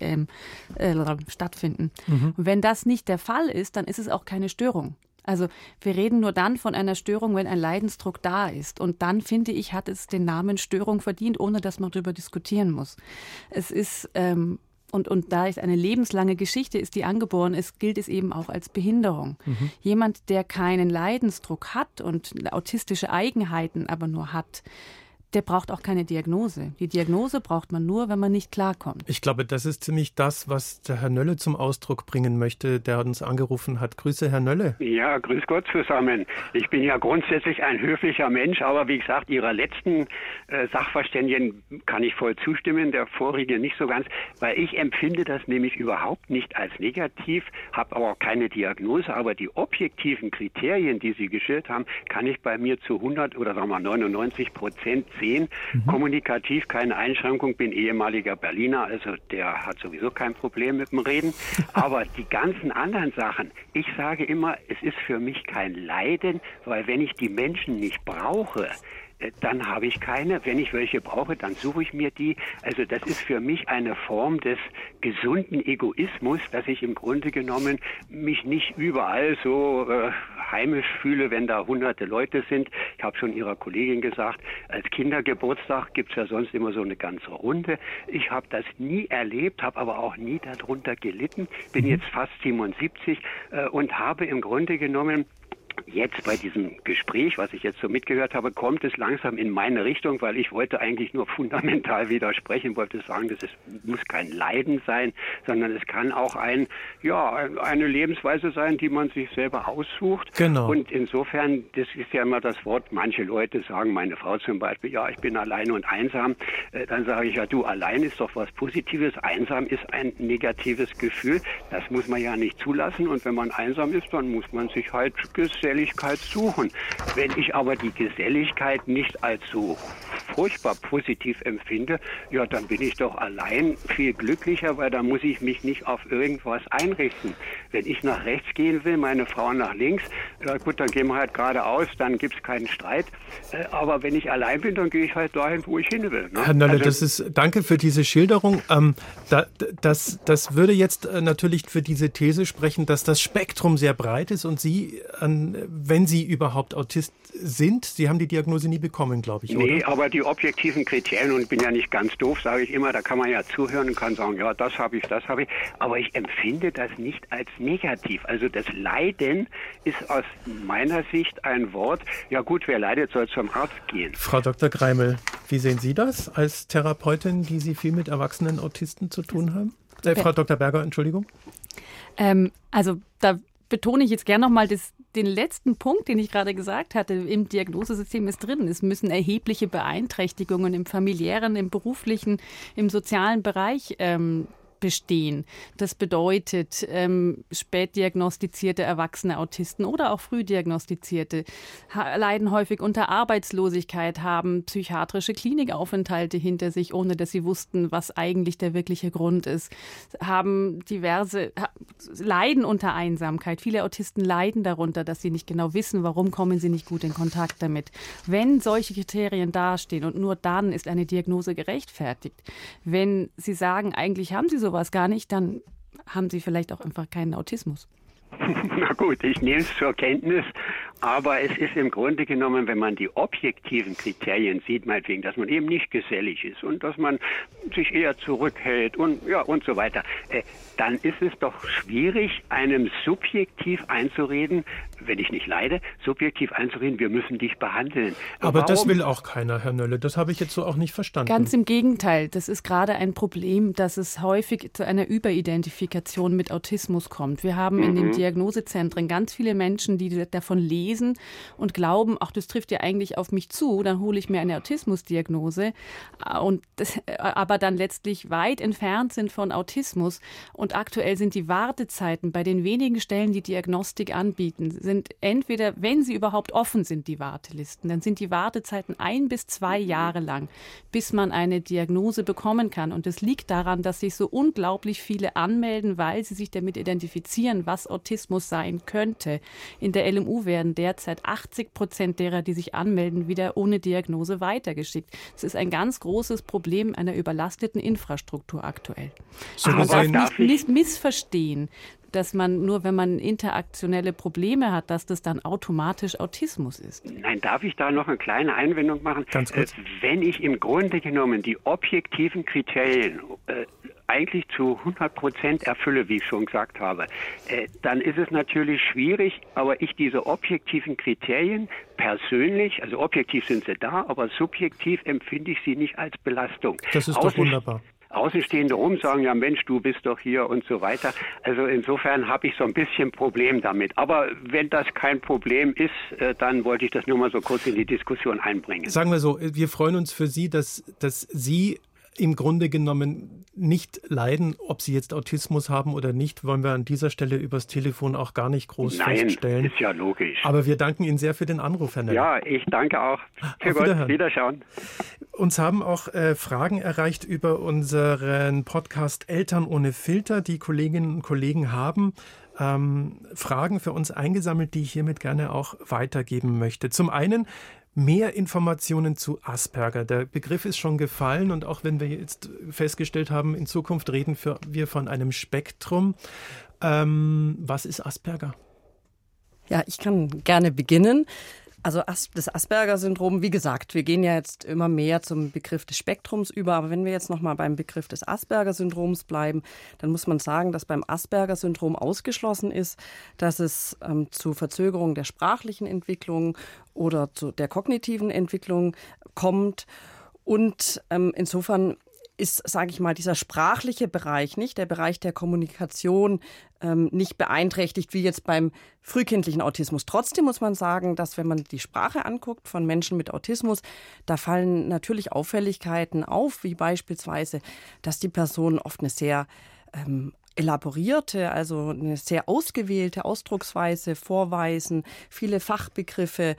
ähm, äh, stattfinden. Mhm. Wenn das nicht der Fall ist, dann ist es auch keine Störung. Also wir reden nur dann von einer Störung, wenn ein Leidensdruck da ist. Und dann, finde ich, hat es den Namen Störung verdient, ohne dass man darüber diskutieren muss. Es ist ähm, und, und da es eine lebenslange Geschichte ist, die angeboren ist, gilt es eben auch als Behinderung. Mhm. Jemand, der keinen Leidensdruck hat und autistische Eigenheiten aber nur hat, der braucht auch keine Diagnose. Die Diagnose braucht man nur, wenn man nicht klarkommt. Ich glaube, das ist ziemlich das, was der Herr Nölle zum Ausdruck bringen möchte, der uns angerufen hat. Grüße, Herr Nölle. Ja, grüß Gott zusammen. Ich bin ja grundsätzlich ein höflicher Mensch, aber wie gesagt, Ihrer letzten äh, Sachverständigen kann ich voll zustimmen, der vorige nicht so ganz, weil ich empfinde das nämlich überhaupt nicht als negativ, habe aber auch keine Diagnose, aber die objektiven Kriterien, die Sie geschildert haben, kann ich bei mir zu 100 oder sagen wir 99 Prozent sehen. Mhm. Kommunikativ keine Einschränkung, bin ehemaliger Berliner, also der hat sowieso kein Problem mit dem Reden. [LAUGHS] Aber die ganzen anderen Sachen, ich sage immer, es ist für mich kein Leiden, weil wenn ich die Menschen nicht brauche, dann habe ich keine. Wenn ich welche brauche, dann suche ich mir die. Also das ist für mich eine Form des gesunden Egoismus, dass ich im Grunde genommen mich nicht überall so äh, heimisch fühle, wenn da hunderte Leute sind. Ich habe schon Ihrer Kollegin gesagt, als Kindergeburtstag gibt es ja sonst immer so eine ganze Runde. Ich habe das nie erlebt, habe aber auch nie darunter gelitten, bin mhm. jetzt fast 77 äh, und habe im Grunde genommen jetzt bei diesem Gespräch, was ich jetzt so mitgehört habe, kommt es langsam in meine Richtung, weil ich wollte eigentlich nur [LAUGHS] fundamental widersprechen, wollte sagen, dass es muss kein Leiden sein, sondern es kann auch ein, ja, eine Lebensweise sein, die man sich selber aussucht. Genau. Und insofern, das ist ja immer das Wort, manche Leute sagen, meine Frau zum Beispiel, ja, ich bin allein und einsam. Äh, dann sage ich ja, du, allein ist doch was Positives, einsam ist ein negatives Gefühl. Das muss man ja nicht zulassen. Und wenn man einsam ist, dann muss man sich halt gesellig Geselligkeit suchen. Wenn ich aber die Geselligkeit nicht als so furchtbar positiv empfinde, ja, dann bin ich doch allein viel glücklicher, weil da muss ich mich nicht auf irgendwas einrichten. Wenn ich nach rechts gehen will, meine Frau nach links, ja gut, dann gehen wir halt geradeaus, dann gibt es keinen Streit. Äh, aber wenn ich allein bin, dann gehe ich halt dahin, wo ich hin will. Ne? Herr Nölle, also, das ist, danke für diese Schilderung. Ähm, da, das, das würde jetzt äh, natürlich für diese These sprechen, dass das Spektrum sehr breit ist und Sie an wenn Sie überhaupt Autist sind. Sie haben die Diagnose nie bekommen, glaube ich, nee, oder? aber die objektiven Kriterien, und ich bin ja nicht ganz doof, sage ich immer, da kann man ja zuhören und kann sagen, ja, das habe ich, das habe ich. Aber ich empfinde das nicht als negativ. Also das Leiden ist aus meiner Sicht ein Wort, ja gut, wer leidet, soll zum Arzt gehen. Frau Dr. Greimel, wie sehen Sie das als Therapeutin, die Sie viel mit erwachsenen Autisten zu tun haben? Äh, Frau Dr. Berger, Entschuldigung. Ähm, also da betone ich jetzt gerne nochmal den letzten Punkt, den ich gerade gesagt hatte. Im Diagnosesystem ist drin. Es müssen erhebliche Beeinträchtigungen im familiären, im beruflichen, im sozialen Bereich ähm, bestehen. Das bedeutet, ähm, spätdiagnostizierte erwachsene Autisten oder auch frühdiagnostizierte leiden häufig unter Arbeitslosigkeit, haben psychiatrische Klinikaufenthalte hinter sich, ohne dass sie wussten, was eigentlich der wirkliche Grund ist, haben diverse, leiden unter Einsamkeit. Viele Autisten leiden darunter, dass sie nicht genau wissen, warum kommen sie nicht gut in Kontakt damit. Wenn solche Kriterien dastehen und nur dann ist eine Diagnose gerechtfertigt. Wenn sie sagen, eigentlich haben sie sowas gar nicht, dann haben sie vielleicht auch einfach keinen Autismus. [LAUGHS] Na gut, ich nehme es zur Kenntnis, aber es ist im Grunde genommen, wenn man die objektiven Kriterien sieht, meinetwegen, dass man eben nicht gesellig ist und dass man sich eher zurückhält und ja und so weiter, äh, dann ist es doch schwierig, einem subjektiv einzureden, wenn ich nicht leide, subjektiv einzureden, wir müssen dich behandeln. Aber Warum? das will auch keiner, Herr Nölle. Das habe ich jetzt so auch nicht verstanden. Ganz im Gegenteil. Das ist gerade ein Problem, dass es häufig zu einer Überidentifikation mit Autismus kommt. Wir haben mhm. in den mhm. Diagnosezentren ganz viele Menschen, die davon lesen und glauben, ach, das trifft ja eigentlich auf mich zu, dann hole ich mir eine Autismusdiagnose. Und das, aber dann letztlich weit entfernt sind von Autismus. Und aktuell sind die Wartezeiten bei den wenigen Stellen, die Diagnostik anbieten, sind entweder, wenn sie überhaupt offen sind, die Wartelisten, dann sind die Wartezeiten ein bis zwei Jahre lang, bis man eine Diagnose bekommen kann. Und es liegt daran, dass sich so unglaublich viele anmelden, weil sie sich damit identifizieren, was Autismus sein könnte. In der LMU werden derzeit 80 Prozent derer, die sich anmelden, wieder ohne Diagnose weitergeschickt. Das ist ein ganz großes Problem einer überlasteten Infrastruktur aktuell. So man darf nicht, nicht missverstehen dass man nur, wenn man interaktionelle Probleme hat, dass das dann automatisch Autismus ist. Nein, darf ich da noch eine kleine Einwendung machen? Ganz kurz. Äh, wenn ich im Grunde genommen die objektiven Kriterien äh, eigentlich zu 100 Prozent erfülle, wie ich schon gesagt habe, äh, dann ist es natürlich schwierig, aber ich diese objektiven Kriterien persönlich, also objektiv sind sie da, aber subjektiv empfinde ich sie nicht als Belastung. Das ist Außen doch wunderbar. Außenstehende rum sagen, ja Mensch, du bist doch hier und so weiter. Also insofern habe ich so ein bisschen Problem damit. Aber wenn das kein Problem ist, äh, dann wollte ich das nur mal so kurz in die Diskussion einbringen. Sagen wir so, wir freuen uns für Sie, dass, dass Sie im Grunde genommen nicht leiden, ob sie jetzt Autismus haben oder nicht, wollen wir an dieser Stelle übers Telefon auch gar nicht groß Nein, feststellen. ist ja logisch. Aber wir danken Ihnen sehr für den Anruf, Herr Nell. Ja, ich danke auch. Für Auf Gott, Wiederschauen. Uns haben auch äh, Fragen erreicht über unseren Podcast Eltern ohne Filter. Die Kolleginnen und Kollegen haben ähm, Fragen für uns eingesammelt, die ich hiermit gerne auch weitergeben möchte. Zum einen, mehr Informationen zu Asperger. Der Begriff ist schon gefallen und auch wenn wir jetzt festgestellt haben, in Zukunft reden wir von einem Spektrum. Ähm, was ist Asperger? Ja, ich kann gerne beginnen. Also das Asperger-Syndrom, wie gesagt, wir gehen ja jetzt immer mehr zum Begriff des Spektrums über, aber wenn wir jetzt noch mal beim Begriff des Asperger-Syndroms bleiben, dann muss man sagen, dass beim Asperger-Syndrom ausgeschlossen ist, dass es ähm, zu Verzögerungen der sprachlichen Entwicklung oder zu der kognitiven Entwicklung kommt. Und ähm, insofern ist, sage ich mal, dieser sprachliche Bereich, nicht der Bereich der Kommunikation, ähm, nicht beeinträchtigt wie jetzt beim frühkindlichen Autismus. Trotzdem muss man sagen, dass wenn man die Sprache anguckt von Menschen mit Autismus, da fallen natürlich Auffälligkeiten auf, wie beispielsweise, dass die Person oft eine sehr ähm, elaborierte, also eine sehr ausgewählte Ausdrucksweise vorweisen, viele Fachbegriffe äh,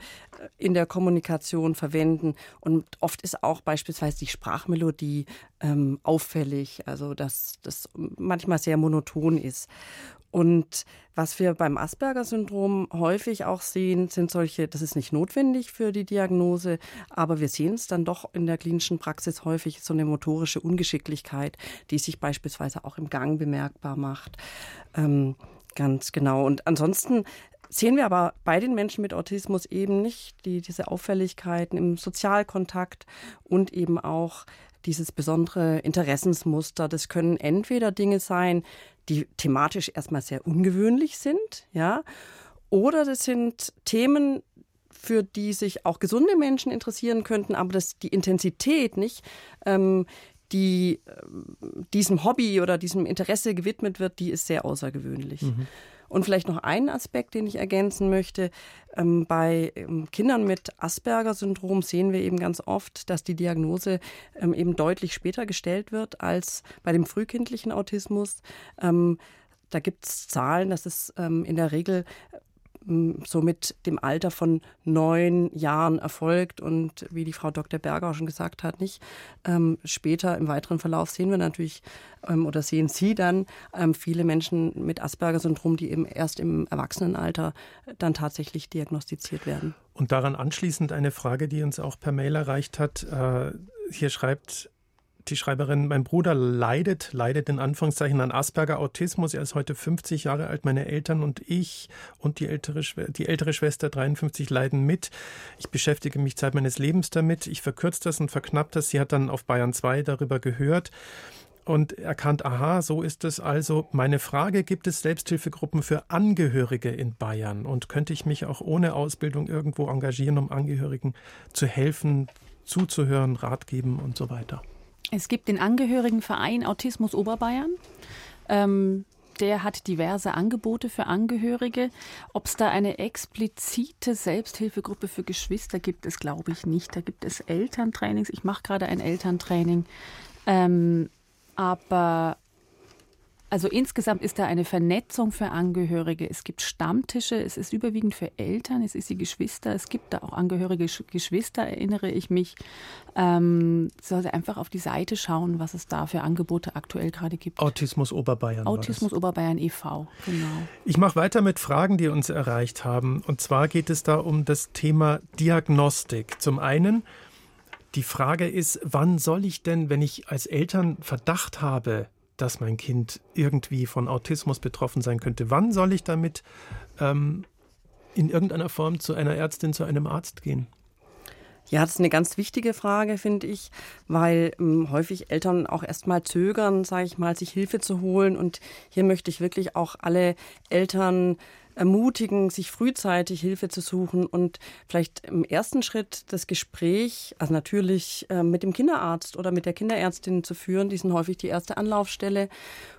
in der Kommunikation verwenden und oft ist auch beispielsweise die Sprachmelodie ähm, auffällig, also dass das manchmal sehr monoton ist. Und was wir beim Asperger-Syndrom häufig auch sehen, sind solche, das ist nicht notwendig für die Diagnose, aber wir sehen es dann doch in der klinischen Praxis häufig, so eine motorische Ungeschicklichkeit, die sich beispielsweise auch im Gang bemerkbar macht. Ähm, ganz genau. Und ansonsten sehen wir aber bei den Menschen mit Autismus eben nicht die, diese Auffälligkeiten im Sozialkontakt und eben auch dieses besondere Interessensmuster. Das können entweder Dinge sein, die thematisch erstmal sehr ungewöhnlich sind, ja, oder das sind Themen, für die sich auch gesunde Menschen interessieren könnten, aber das, die Intensität nicht, ähm, die äh, diesem Hobby oder diesem Interesse gewidmet wird, die ist sehr außergewöhnlich. Mhm. Und vielleicht noch einen Aspekt, den ich ergänzen möchte. Ähm, bei ähm, Kindern mit Asperger-Syndrom sehen wir eben ganz oft, dass die Diagnose ähm, eben deutlich später gestellt wird als bei dem frühkindlichen Autismus. Da gibt es Zahlen, dass es in der Regel so mit dem Alter von neun Jahren erfolgt und wie die Frau Dr. Berger auch schon gesagt hat, nicht ähm, später im weiteren Verlauf sehen wir natürlich ähm, oder sehen Sie dann ähm, viele Menschen mit Asperger-Syndrom, die eben erst im Erwachsenenalter dann tatsächlich diagnostiziert werden. Und daran anschließend eine Frage, die uns auch per Mail erreicht hat. Äh, hier schreibt die Schreiberin, mein Bruder leidet, leidet in Anführungszeichen an Asperger Autismus. Er ist heute 50 Jahre alt. Meine Eltern und ich und die ältere, die ältere Schwester 53 leiden mit. Ich beschäftige mich Zeit meines Lebens damit. Ich verkürze das und verknapp das. Sie hat dann auf Bayern 2 darüber gehört und erkannt, aha, so ist es also. Meine Frage, gibt es Selbsthilfegruppen für Angehörige in Bayern? Und könnte ich mich auch ohne Ausbildung irgendwo engagieren, um Angehörigen zu helfen, zuzuhören, Rat geben und so weiter? Es gibt den Angehörigenverein Autismus Oberbayern. Ähm, der hat diverse Angebote für Angehörige. Ob es da eine explizite Selbsthilfegruppe für Geschwister gibt, ist glaube ich nicht. Da gibt es Elterntrainings. Ich mache gerade ein Elterntraining. Ähm, aber also insgesamt ist da eine Vernetzung für Angehörige. Es gibt Stammtische, es ist überwiegend für Eltern, es ist die Geschwister, es gibt da auch angehörige Geschwister, erinnere ich mich. Ähm, sollte einfach auf die Seite schauen, was es da für Angebote aktuell gerade gibt. Autismus Oberbayern. Autismus Oberbayern e.V., genau. Ich mache weiter mit Fragen, die uns erreicht haben. Und zwar geht es da um das Thema Diagnostik. Zum einen, die Frage ist, wann soll ich denn, wenn ich als Eltern Verdacht habe, dass mein Kind irgendwie von Autismus betroffen sein könnte. Wann soll ich damit ähm, in irgendeiner Form zu einer Ärztin, zu einem Arzt gehen? Ja, das ist eine ganz wichtige Frage, finde ich, weil ähm, häufig Eltern auch erstmal zögern, sage ich mal, sich Hilfe zu holen. Und hier möchte ich wirklich auch alle Eltern ermutigen, sich frühzeitig Hilfe zu suchen und vielleicht im ersten Schritt das Gespräch, also natürlich äh, mit dem Kinderarzt oder mit der Kinderärztin zu führen. Die sind häufig die erste Anlaufstelle.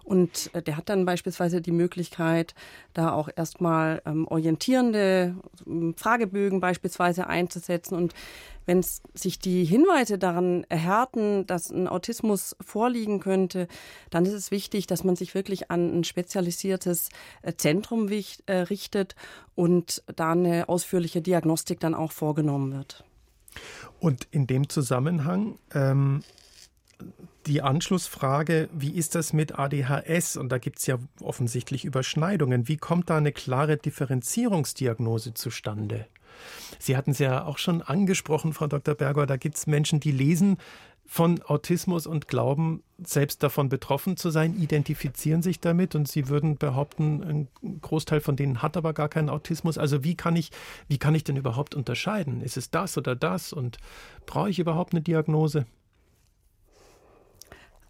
Und äh, der hat dann beispielsweise die Möglichkeit, da auch erstmal ähm, orientierende ähm, Fragebögen beispielsweise einzusetzen. Und wenn sich die Hinweise daran erhärten, dass ein Autismus vorliegen könnte, dann ist es wichtig, dass man sich wirklich an ein spezialisiertes äh, Zentrum äh, richtet und da eine ausführliche Diagnostik dann auch vorgenommen wird. Und in dem Zusammenhang ähm, die Anschlussfrage, wie ist das mit ADHS? Und da gibt es ja offensichtlich Überschneidungen. Wie kommt da eine klare Differenzierungsdiagnose zustande? Sie hatten es ja auch schon angesprochen, Frau Dr. Berger, da gibt es Menschen, die lesen von Autismus und glauben, selbst davon betroffen zu sein, identifizieren sich damit und sie würden behaupten, ein Großteil von denen hat aber gar keinen Autismus. Also wie kann ich, wie kann ich denn überhaupt unterscheiden? Ist es das oder das und brauche ich überhaupt eine Diagnose?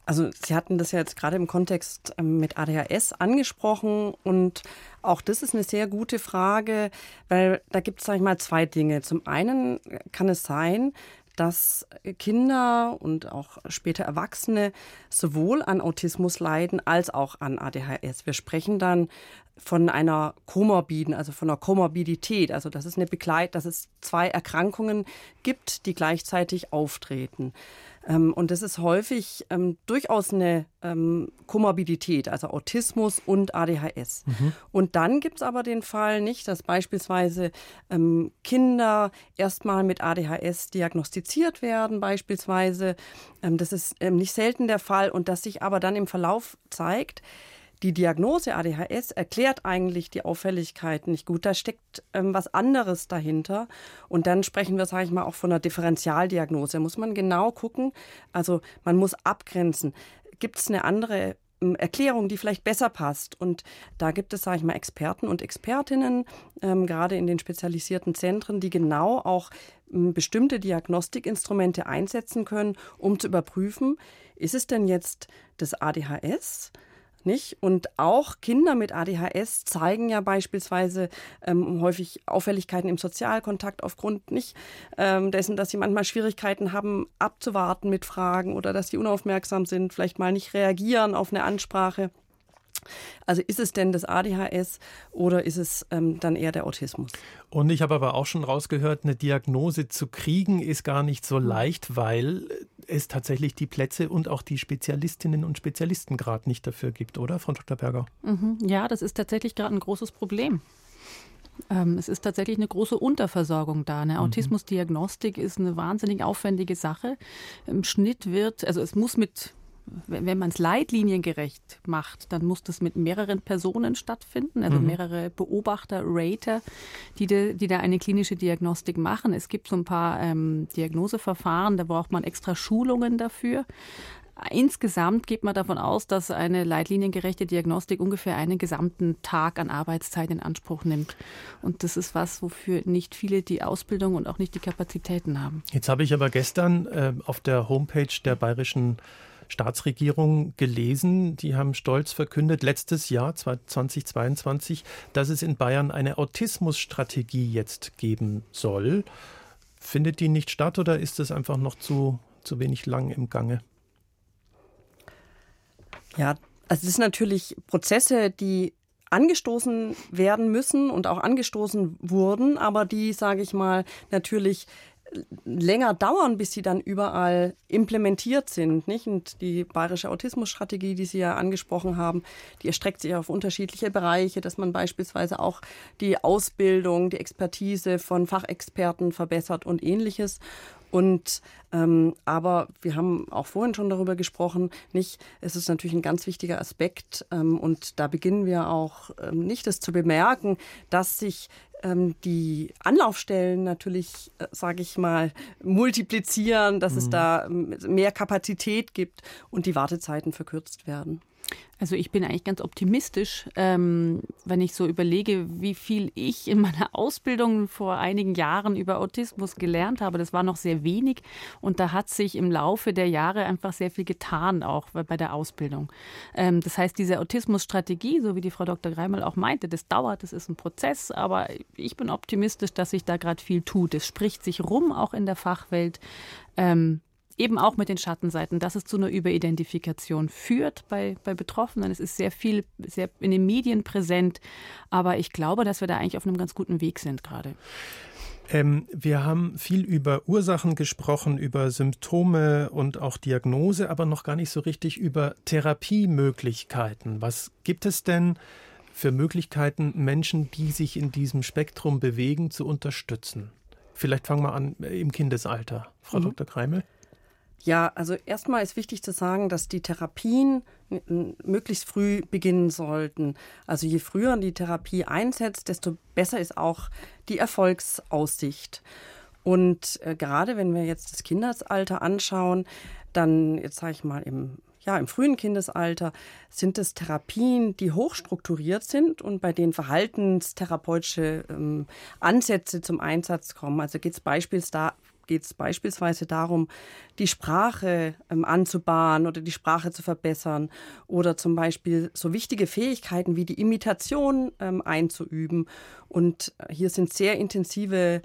Also Sie hatten das ja jetzt gerade im Kontext ähm, mit ADHS angesprochen und auch das ist eine sehr gute Frage, weil da gibt es, sage ich mal, zwei Dinge. Zum einen kann es sein, dass Kinder und auch später Erwachsene sowohl an Autismus leiden als auch an ADHS. Wir sprechen dann von einer Komorbiden, also von einer Komorbidität, also dass es eine Begleit, dass es zwei Erkrankungen gibt, die gleichzeitig auftreten. Ähm, und das ist häufig ähm, durchaus eine ähm, Komorbidität, also Autismus und ADHS. Mhm. Und dann gibt es aber den Fall nicht, dass beispielsweise ähm, Kinder erstmal mit ADHS diagnostiziert werden, beispielsweise. Ähm, das ist ähm, nicht selten der Fall und dass sich aber dann im Verlauf zeigt, die Diagnose ADHS erklärt eigentlich die Auffälligkeiten nicht gut. Da steckt ähm, was anderes dahinter. Und dann sprechen wir, sage ich mal, auch von einer Differentialdiagnose. Da muss man genau gucken. Also man muss abgrenzen. Gibt es eine andere ähm, Erklärung, die vielleicht besser passt. Und da gibt es, sage ich mal, Experten und Expertinnen, ähm, gerade in den spezialisierten Zentren, die genau auch ähm, bestimmte Diagnostikinstrumente einsetzen können, um zu überprüfen, ist es denn jetzt das ADHS? Nicht? Und auch Kinder mit ADHS zeigen ja beispielsweise ähm, häufig Auffälligkeiten im Sozialkontakt aufgrund nicht ähm, dessen, dass sie manchmal Schwierigkeiten haben, abzuwarten mit Fragen oder dass sie unaufmerksam sind, vielleicht mal nicht reagieren auf eine Ansprache. Also ist es denn das ADHS oder ist es ähm, dann eher der Autismus? Und ich habe aber auch schon rausgehört, eine Diagnose zu kriegen ist gar nicht so leicht, weil es tatsächlich die Plätze und auch die Spezialistinnen und Spezialisten gerade nicht dafür gibt, oder, Frau Dr. Berger? Mhm. Ja, das ist tatsächlich gerade ein großes Problem. Ähm, es ist tatsächlich eine große Unterversorgung da. Eine mhm. Autismusdiagnostik ist eine wahnsinnig aufwendige Sache. Im Schnitt wird, also es muss mit wenn man es leitliniengerecht macht, dann muss das mit mehreren Personen stattfinden, also mhm. mehrere Beobachter, Rater, die, de, die da eine klinische Diagnostik machen. Es gibt so ein paar ähm, Diagnoseverfahren, da braucht man extra Schulungen dafür. Insgesamt geht man davon aus, dass eine leitliniengerechte Diagnostik ungefähr einen gesamten Tag an Arbeitszeit in Anspruch nimmt. Und das ist was, wofür nicht viele die Ausbildung und auch nicht die Kapazitäten haben. Jetzt habe ich aber gestern äh, auf der Homepage der Bayerischen Staatsregierung gelesen. Die haben stolz verkündet, letztes Jahr 2022, dass es in Bayern eine Autismusstrategie jetzt geben soll. Findet die nicht statt oder ist es einfach noch zu, zu wenig lang im Gange? Ja, also es sind natürlich Prozesse, die angestoßen werden müssen und auch angestoßen wurden, aber die, sage ich mal, natürlich länger dauern, bis sie dann überall implementiert sind. Nicht? Und die bayerische Autismusstrategie, die Sie ja angesprochen haben, die erstreckt sich auf unterschiedliche Bereiche, dass man beispielsweise auch die Ausbildung, die Expertise von Fachexperten verbessert und ähnliches. Und ähm, aber wir haben auch vorhin schon darüber gesprochen, nicht, es ist natürlich ein ganz wichtiger Aspekt ähm, und da beginnen wir auch ähm, nicht das zu bemerken, dass sich ähm, die Anlaufstellen natürlich, äh, sage ich mal, multiplizieren, dass mhm. es da ähm, mehr Kapazität gibt und die Wartezeiten verkürzt werden. Also ich bin eigentlich ganz optimistisch, ähm, wenn ich so überlege, wie viel ich in meiner Ausbildung vor einigen Jahren über Autismus gelernt habe. Das war noch sehr wenig und da hat sich im Laufe der Jahre einfach sehr viel getan, auch bei der Ausbildung. Ähm, das heißt, diese Autismusstrategie, so wie die Frau Dr. Greimel auch meinte, das dauert, das ist ein Prozess, aber ich bin optimistisch, dass sich da gerade viel tut. Es spricht sich rum, auch in der Fachwelt. Ähm, eben auch mit den Schattenseiten, dass es zu einer Überidentifikation führt bei, bei Betroffenen. Es ist sehr viel sehr in den Medien präsent, aber ich glaube, dass wir da eigentlich auf einem ganz guten Weg sind gerade. Ähm, wir haben viel über Ursachen gesprochen, über Symptome und auch Diagnose, aber noch gar nicht so richtig über Therapiemöglichkeiten. Was gibt es denn für Möglichkeiten, Menschen, die sich in diesem Spektrum bewegen, zu unterstützen? Vielleicht fangen wir an im Kindesalter. Frau mhm. Dr. Kreimel. Ja, also erstmal ist wichtig zu sagen, dass die Therapien möglichst früh beginnen sollten. Also je früher die Therapie einsetzt, desto besser ist auch die Erfolgsaussicht. Und äh, gerade wenn wir jetzt das Kindesalter anschauen, dann jetzt sage ich mal im ja, im frühen Kindesalter sind es Therapien, die hochstrukturiert sind und bei denen verhaltenstherapeutische ähm, Ansätze zum Einsatz kommen. Also geht es beispielsweise geht es beispielsweise darum, die Sprache ähm, anzubahnen oder die Sprache zu verbessern oder zum Beispiel so wichtige Fähigkeiten wie die Imitation ähm, einzuüben. Und äh, hier sind sehr intensive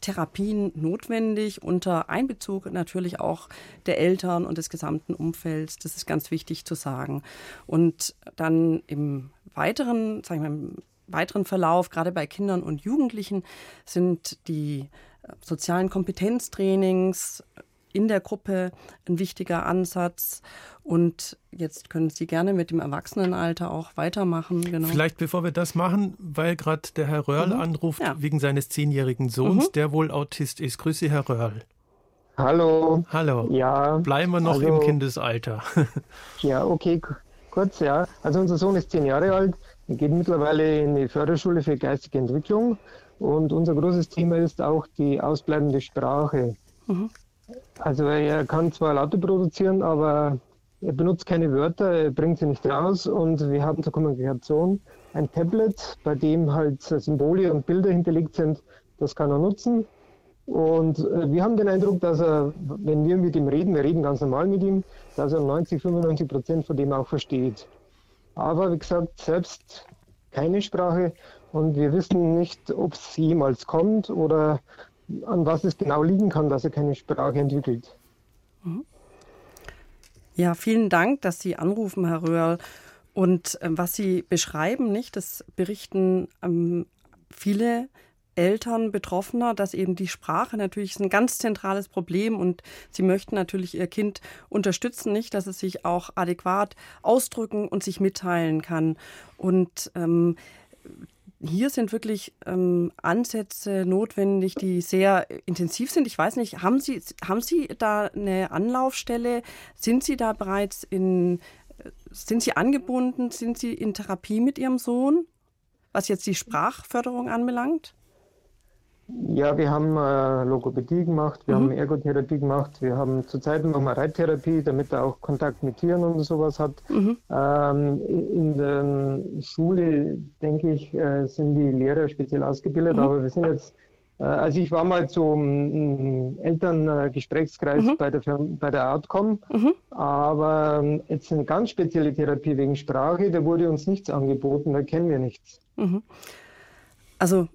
Therapien notwendig unter Einbezug natürlich auch der Eltern und des gesamten Umfelds. Das ist ganz wichtig zu sagen. Und dann im weiteren, sagen wir, im weiteren Verlauf, gerade bei Kindern und Jugendlichen, sind die sozialen Kompetenztrainings in der Gruppe ein wichtiger Ansatz. Und jetzt können Sie gerne mit dem Erwachsenenalter auch weitermachen. Genau. Vielleicht bevor wir das machen, weil gerade der Herr Röhrl mhm. anruft ja. wegen seines zehnjährigen Sohns, mhm. der wohl Autist ist. Grüße Herr Röhrl. Hallo. Hallo. Ja. Bleiben wir noch also, im Kindesalter. [LAUGHS] ja, okay, kurz, ja. Also unser Sohn ist zehn Jahre alt. Er geht mittlerweile in die Förderschule für geistige Entwicklung. Und unser großes Thema ist auch die ausbleibende Sprache. Mhm. Also er kann zwar Laute produzieren, aber er benutzt keine Wörter, er bringt sie nicht raus und wir haben zur Kommunikation ein Tablet, bei dem halt Symbole und Bilder hinterlegt sind. Das kann er nutzen. Und äh, wir haben den Eindruck, dass er, wenn wir mit ihm reden, wir reden ganz normal mit ihm, dass er 90, 95 Prozent von dem auch versteht. Aber wie gesagt, selbst keine Sprache und wir wissen nicht, ob es jemals kommt oder an was es genau liegen kann, dass er keine Sprache entwickelt. Mhm. Ja, vielen Dank, dass Sie anrufen, Herr Röhrl. Und äh, was Sie beschreiben, nicht, das berichten ähm, viele Eltern Betroffener, dass eben die Sprache natürlich ein ganz zentrales Problem und sie möchten natürlich ihr Kind unterstützen, nicht, dass es sich auch adäquat ausdrücken und sich mitteilen kann. Und ähm, hier sind wirklich ähm, Ansätze notwendig, die sehr intensiv sind. Ich weiß nicht, haben Sie, haben Sie da eine Anlaufstelle? Sind Sie da bereits in, sind Sie angebunden? Sind Sie in Therapie mit Ihrem Sohn, was jetzt die Sprachförderung anbelangt? Ja, wir haben äh, Logopädie gemacht, wir mhm. haben Ergotherapie gemacht, wir haben zurzeit noch mal Reittherapie, damit er auch Kontakt mit Tieren und sowas hat. Mhm. Ähm, in der Schule, denke ich, äh, sind die Lehrer speziell ausgebildet, mhm. aber wir sind jetzt, äh, also ich war mal zum Elterngesprächskreis mhm. bei, der, bei der Outcome, mhm. aber ähm, jetzt eine ganz spezielle Therapie wegen Sprache, da wurde uns nichts angeboten, da kennen wir nichts. Mhm. Also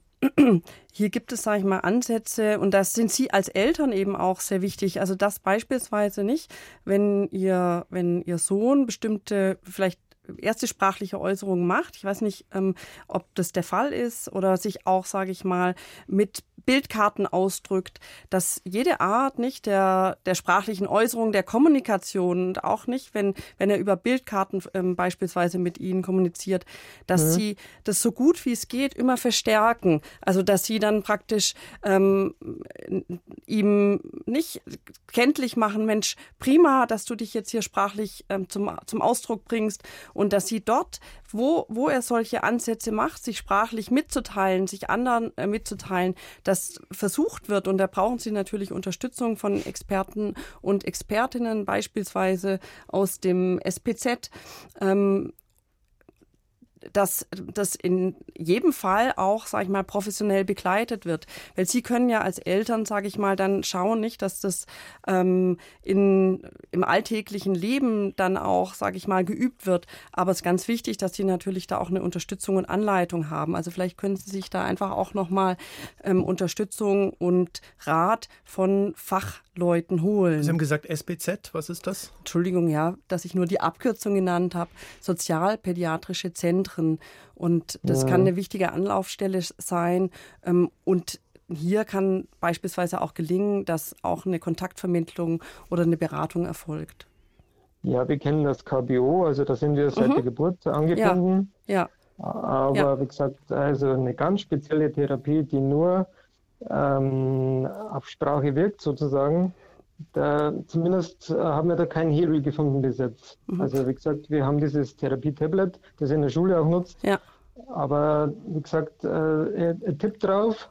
hier gibt es, sage ich mal, Ansätze und das sind Sie als Eltern eben auch sehr wichtig. Also das beispielsweise nicht, wenn ihr, wenn Ihr Sohn bestimmte vielleicht erste sprachliche Äußerungen macht. Ich weiß nicht, ähm, ob das der Fall ist oder sich auch, sage ich mal, mit Bildkarten ausdrückt, dass jede Art nicht der, der sprachlichen Äußerung, der Kommunikation und auch nicht, wenn, wenn er über Bildkarten ähm, beispielsweise mit ihnen kommuniziert, dass mhm. sie das so gut wie es geht immer verstärken. Also dass sie dann praktisch ähm, ihm nicht kenntlich machen, Mensch, prima, dass du dich jetzt hier sprachlich ähm, zum, zum Ausdruck bringst und dass sie dort, wo, wo er solche Ansätze macht, sich sprachlich mitzuteilen, sich anderen äh, mitzuteilen, das versucht wird. Und da brauchen Sie natürlich Unterstützung von Experten und Expertinnen, beispielsweise aus dem SPZ. Ähm, dass das in jedem Fall auch, sage ich mal, professionell begleitet wird. Weil Sie können ja als Eltern, sage ich mal, dann schauen nicht, dass das ähm, in, im alltäglichen Leben dann auch, sage ich mal, geübt wird. Aber es ist ganz wichtig, dass Sie natürlich da auch eine Unterstützung und Anleitung haben. Also vielleicht können Sie sich da einfach auch nochmal ähm, Unterstützung und Rat von Fachleuten holen. Sie haben gesagt SBZ, was ist das? Entschuldigung, ja, dass ich nur die Abkürzung genannt habe. Sozialpädiatrische Zentren Zentren. Und das ja. kann eine wichtige Anlaufstelle sein. Ähm, und hier kann beispielsweise auch gelingen, dass auch eine Kontaktvermittlung oder eine Beratung erfolgt. Ja, wir kennen das KBO, also da sind wir seit mhm. der Geburt angebunden. Ja. ja. Aber ja. wie gesagt, also eine ganz spezielle Therapie, die nur ähm, auf Sprache wirkt sozusagen, da, zumindest äh, haben wir da keinen Hebel gefunden bis jetzt. Mhm. Also wie gesagt, wir haben dieses Therapie-Tablet, das in der Schule auch nutzt. Ja. Aber wie gesagt, äh, er, er tippt drauf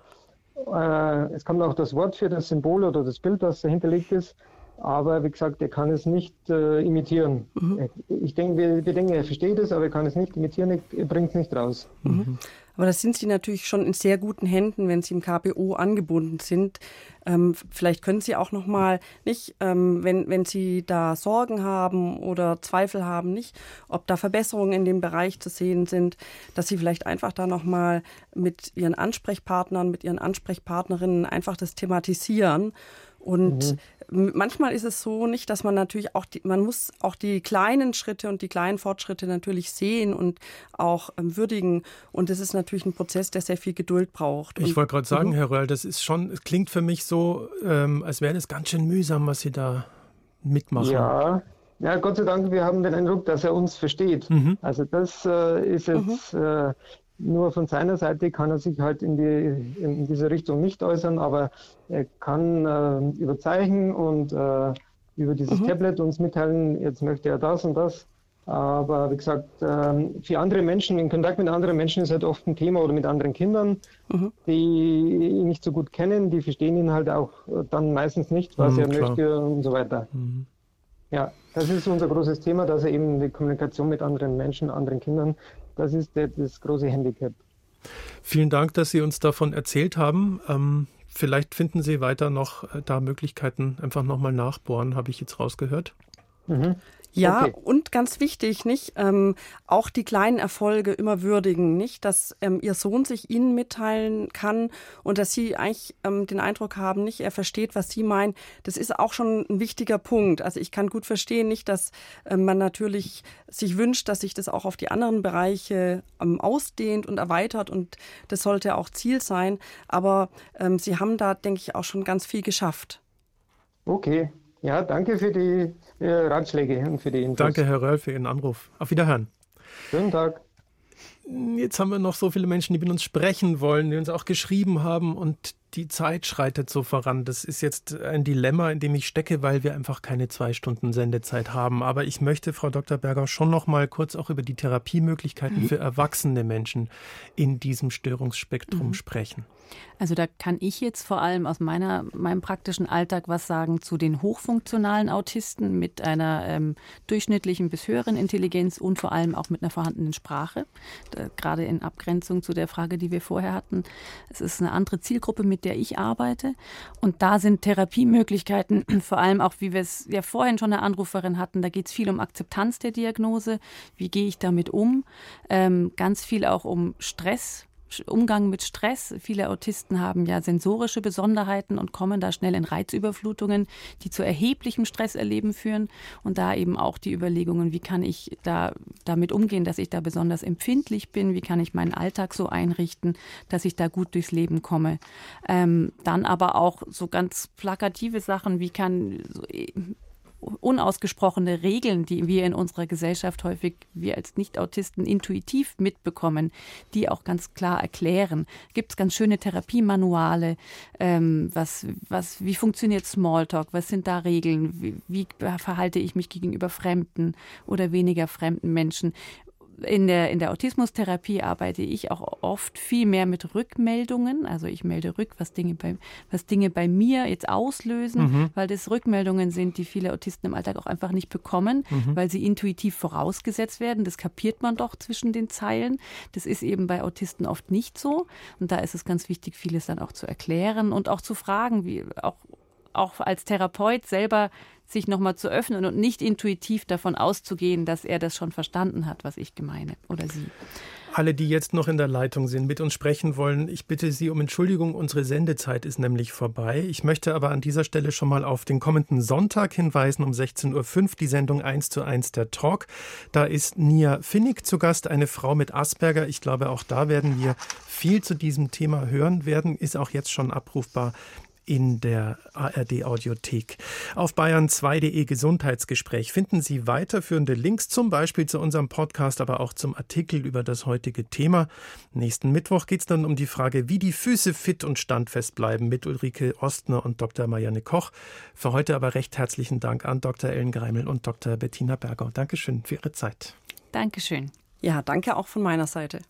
Äh, es kommt auch das Wort für das Symbol oder das Bild, das dahinterlegt ist. Aber wie gesagt, er kann es nicht äh, imitieren. Mhm. Ich denke, wir, wir, denken, er versteht es, aber er kann es nicht imitieren, er bringt es nicht raus. Mhm. Aber das sind Sie natürlich schon in sehr guten Händen, wenn Sie im KPO angebunden sind. Ähm, vielleicht können Sie auch noch mal nicht, ähm, wenn, wenn Sie da Sorgen haben oder Zweifel haben, nicht, ob da Verbesserungen in dem Bereich zu sehen sind, dass Sie vielleicht einfach da noch mal mit Ihren Ansprechpartnern, mit Ihren Ansprechpartnerinnen einfach das thematisieren und mhm manchmal ist es so nicht, dass man natürlich auch, die, man muss auch die kleinen Schritte und die kleinen Fortschritte natürlich sehen und auch ähm, würdigen. Und das ist natürlich ein Prozess, der sehr viel Geduld braucht. Ich wollte gerade sagen, mhm. Herr Röll, das ist schon, es klingt für mich so, ähm, als wäre es ganz schön mühsam, was Sie da mitmachen. Ja. Ja, Gott sei Dank, wir haben den Eindruck, dass er uns versteht. Mhm. Also das äh, ist jetzt mhm. äh, nur von seiner Seite kann er sich halt in, die, in diese Richtung nicht äußern, aber er kann äh, über Zeichen und äh, über dieses mhm. Tablet uns mitteilen, jetzt möchte er das und das. Aber wie gesagt, äh, für andere Menschen, in Kontakt mit anderen Menschen ist halt oft ein Thema oder mit anderen Kindern, mhm. die ihn nicht so gut kennen, die verstehen ihn halt auch dann meistens nicht, was mhm, er klar. möchte und so weiter. Mhm. Ja, das ist unser großes Thema, dass er eben die Kommunikation mit anderen Menschen, anderen Kindern das ist das große Handicap. Vielen Dank, dass Sie uns davon erzählt haben. Ähm, vielleicht finden Sie weiter noch äh, da Möglichkeiten, einfach nochmal nachbohren, habe ich jetzt rausgehört. Mhm. Ja, okay. und ganz wichtig, nicht? Ähm, auch die kleinen Erfolge immer würdigen, nicht? Dass ähm, ihr Sohn sich ihnen mitteilen kann und dass sie eigentlich ähm, den Eindruck haben, nicht? Er versteht, was sie meinen. Das ist auch schon ein wichtiger Punkt. Also ich kann gut verstehen, nicht, dass ähm, man natürlich sich wünscht, dass sich das auch auf die anderen Bereiche ähm, ausdehnt und erweitert und das sollte auch Ziel sein. Aber ähm, sie haben da, denke ich, auch schon ganz viel geschafft. Okay, ja, danke für die äh, Ratschläge und für die Infos. Danke, Herr Röll, für Ihren Anruf. Auf Wiederhören. Schönen Tag. Jetzt haben wir noch so viele Menschen, die mit uns sprechen wollen, die uns auch geschrieben haben und die Zeit schreitet so voran. Das ist jetzt ein Dilemma, in dem ich stecke, weil wir einfach keine zwei Stunden Sendezeit haben. Aber ich möchte, Frau Dr. Berger, schon noch mal kurz auch über die Therapiemöglichkeiten mhm. für erwachsene Menschen in diesem Störungsspektrum mhm. sprechen. Also da kann ich jetzt vor allem aus meiner, meinem praktischen Alltag was sagen zu den hochfunktionalen Autisten mit einer ähm, durchschnittlichen bis höheren Intelligenz und vor allem auch mit einer vorhandenen Sprache. Da, gerade in Abgrenzung zu der Frage, die wir vorher hatten. Es ist eine andere Zielgruppe, mit der ich arbeite. Und da sind Therapiemöglichkeiten, [CLEARS THROAT] vor allem auch, wie wir es ja vorhin schon eine Anruferin hatten, da geht es viel um Akzeptanz der Diagnose. Wie gehe ich damit um? Ähm, ganz viel auch um Stress Umgang mit Stress. Viele Autisten haben ja sensorische Besonderheiten und kommen da schnell in Reizüberflutungen, die zu erheblichem Stresserleben führen. Und da eben auch die Überlegungen, wie kann ich da damit umgehen, dass ich da besonders empfindlich bin, wie kann ich meinen Alltag so einrichten, dass ich da gut durchs Leben komme. Ähm, dann aber auch so ganz plakative Sachen, wie kann unausgesprochene Regeln, die wir in unserer Gesellschaft häufig, wir als Nicht-Autisten intuitiv mitbekommen, die auch ganz klar erklären. Gibt es ganz schöne Therapiemanuale, ähm, was, was, wie funktioniert Smalltalk, was sind da Regeln, wie, wie verhalte ich mich gegenüber fremden oder weniger fremden Menschen in der, in der Autismustherapie arbeite ich auch oft viel mehr mit Rückmeldungen. Also ich melde rück, was Dinge bei, was Dinge bei mir jetzt auslösen, mhm. weil das Rückmeldungen sind, die viele Autisten im Alltag auch einfach nicht bekommen, mhm. weil sie intuitiv vorausgesetzt werden. Das kapiert man doch zwischen den Zeilen. Das ist eben bei Autisten oft nicht so. Und da ist es ganz wichtig, vieles dann auch zu erklären und auch zu fragen, wie auch auch als Therapeut selber sich nochmal zu öffnen und nicht intuitiv davon auszugehen, dass er das schon verstanden hat, was ich gemeine oder sie. Alle, die jetzt noch in der Leitung sind, mit uns sprechen wollen, ich bitte Sie um Entschuldigung, unsere Sendezeit ist nämlich vorbei. Ich möchte aber an dieser Stelle schon mal auf den kommenden Sonntag hinweisen, um 16.05 Uhr, die Sendung 1 zu 1 der Talk. Da ist Nia Finnig zu Gast, eine Frau mit Asperger. Ich glaube, auch da werden wir viel zu diesem Thema hören werden, ist auch jetzt schon abrufbar in der ARD Audiothek. Auf bayern2.de Gesundheitsgespräch finden Sie weiterführende Links, zum Beispiel zu unserem Podcast, aber auch zum Artikel über das heutige Thema. Nächsten Mittwoch geht es dann um die Frage, wie die Füße fit und standfest bleiben mit Ulrike Ostner und Dr. Marianne Koch. Für heute aber recht herzlichen Dank an Dr. Ellen Greimel und Dr. Bettina Berger. Dankeschön für Ihre Zeit. Dankeschön. Ja, danke auch von meiner Seite.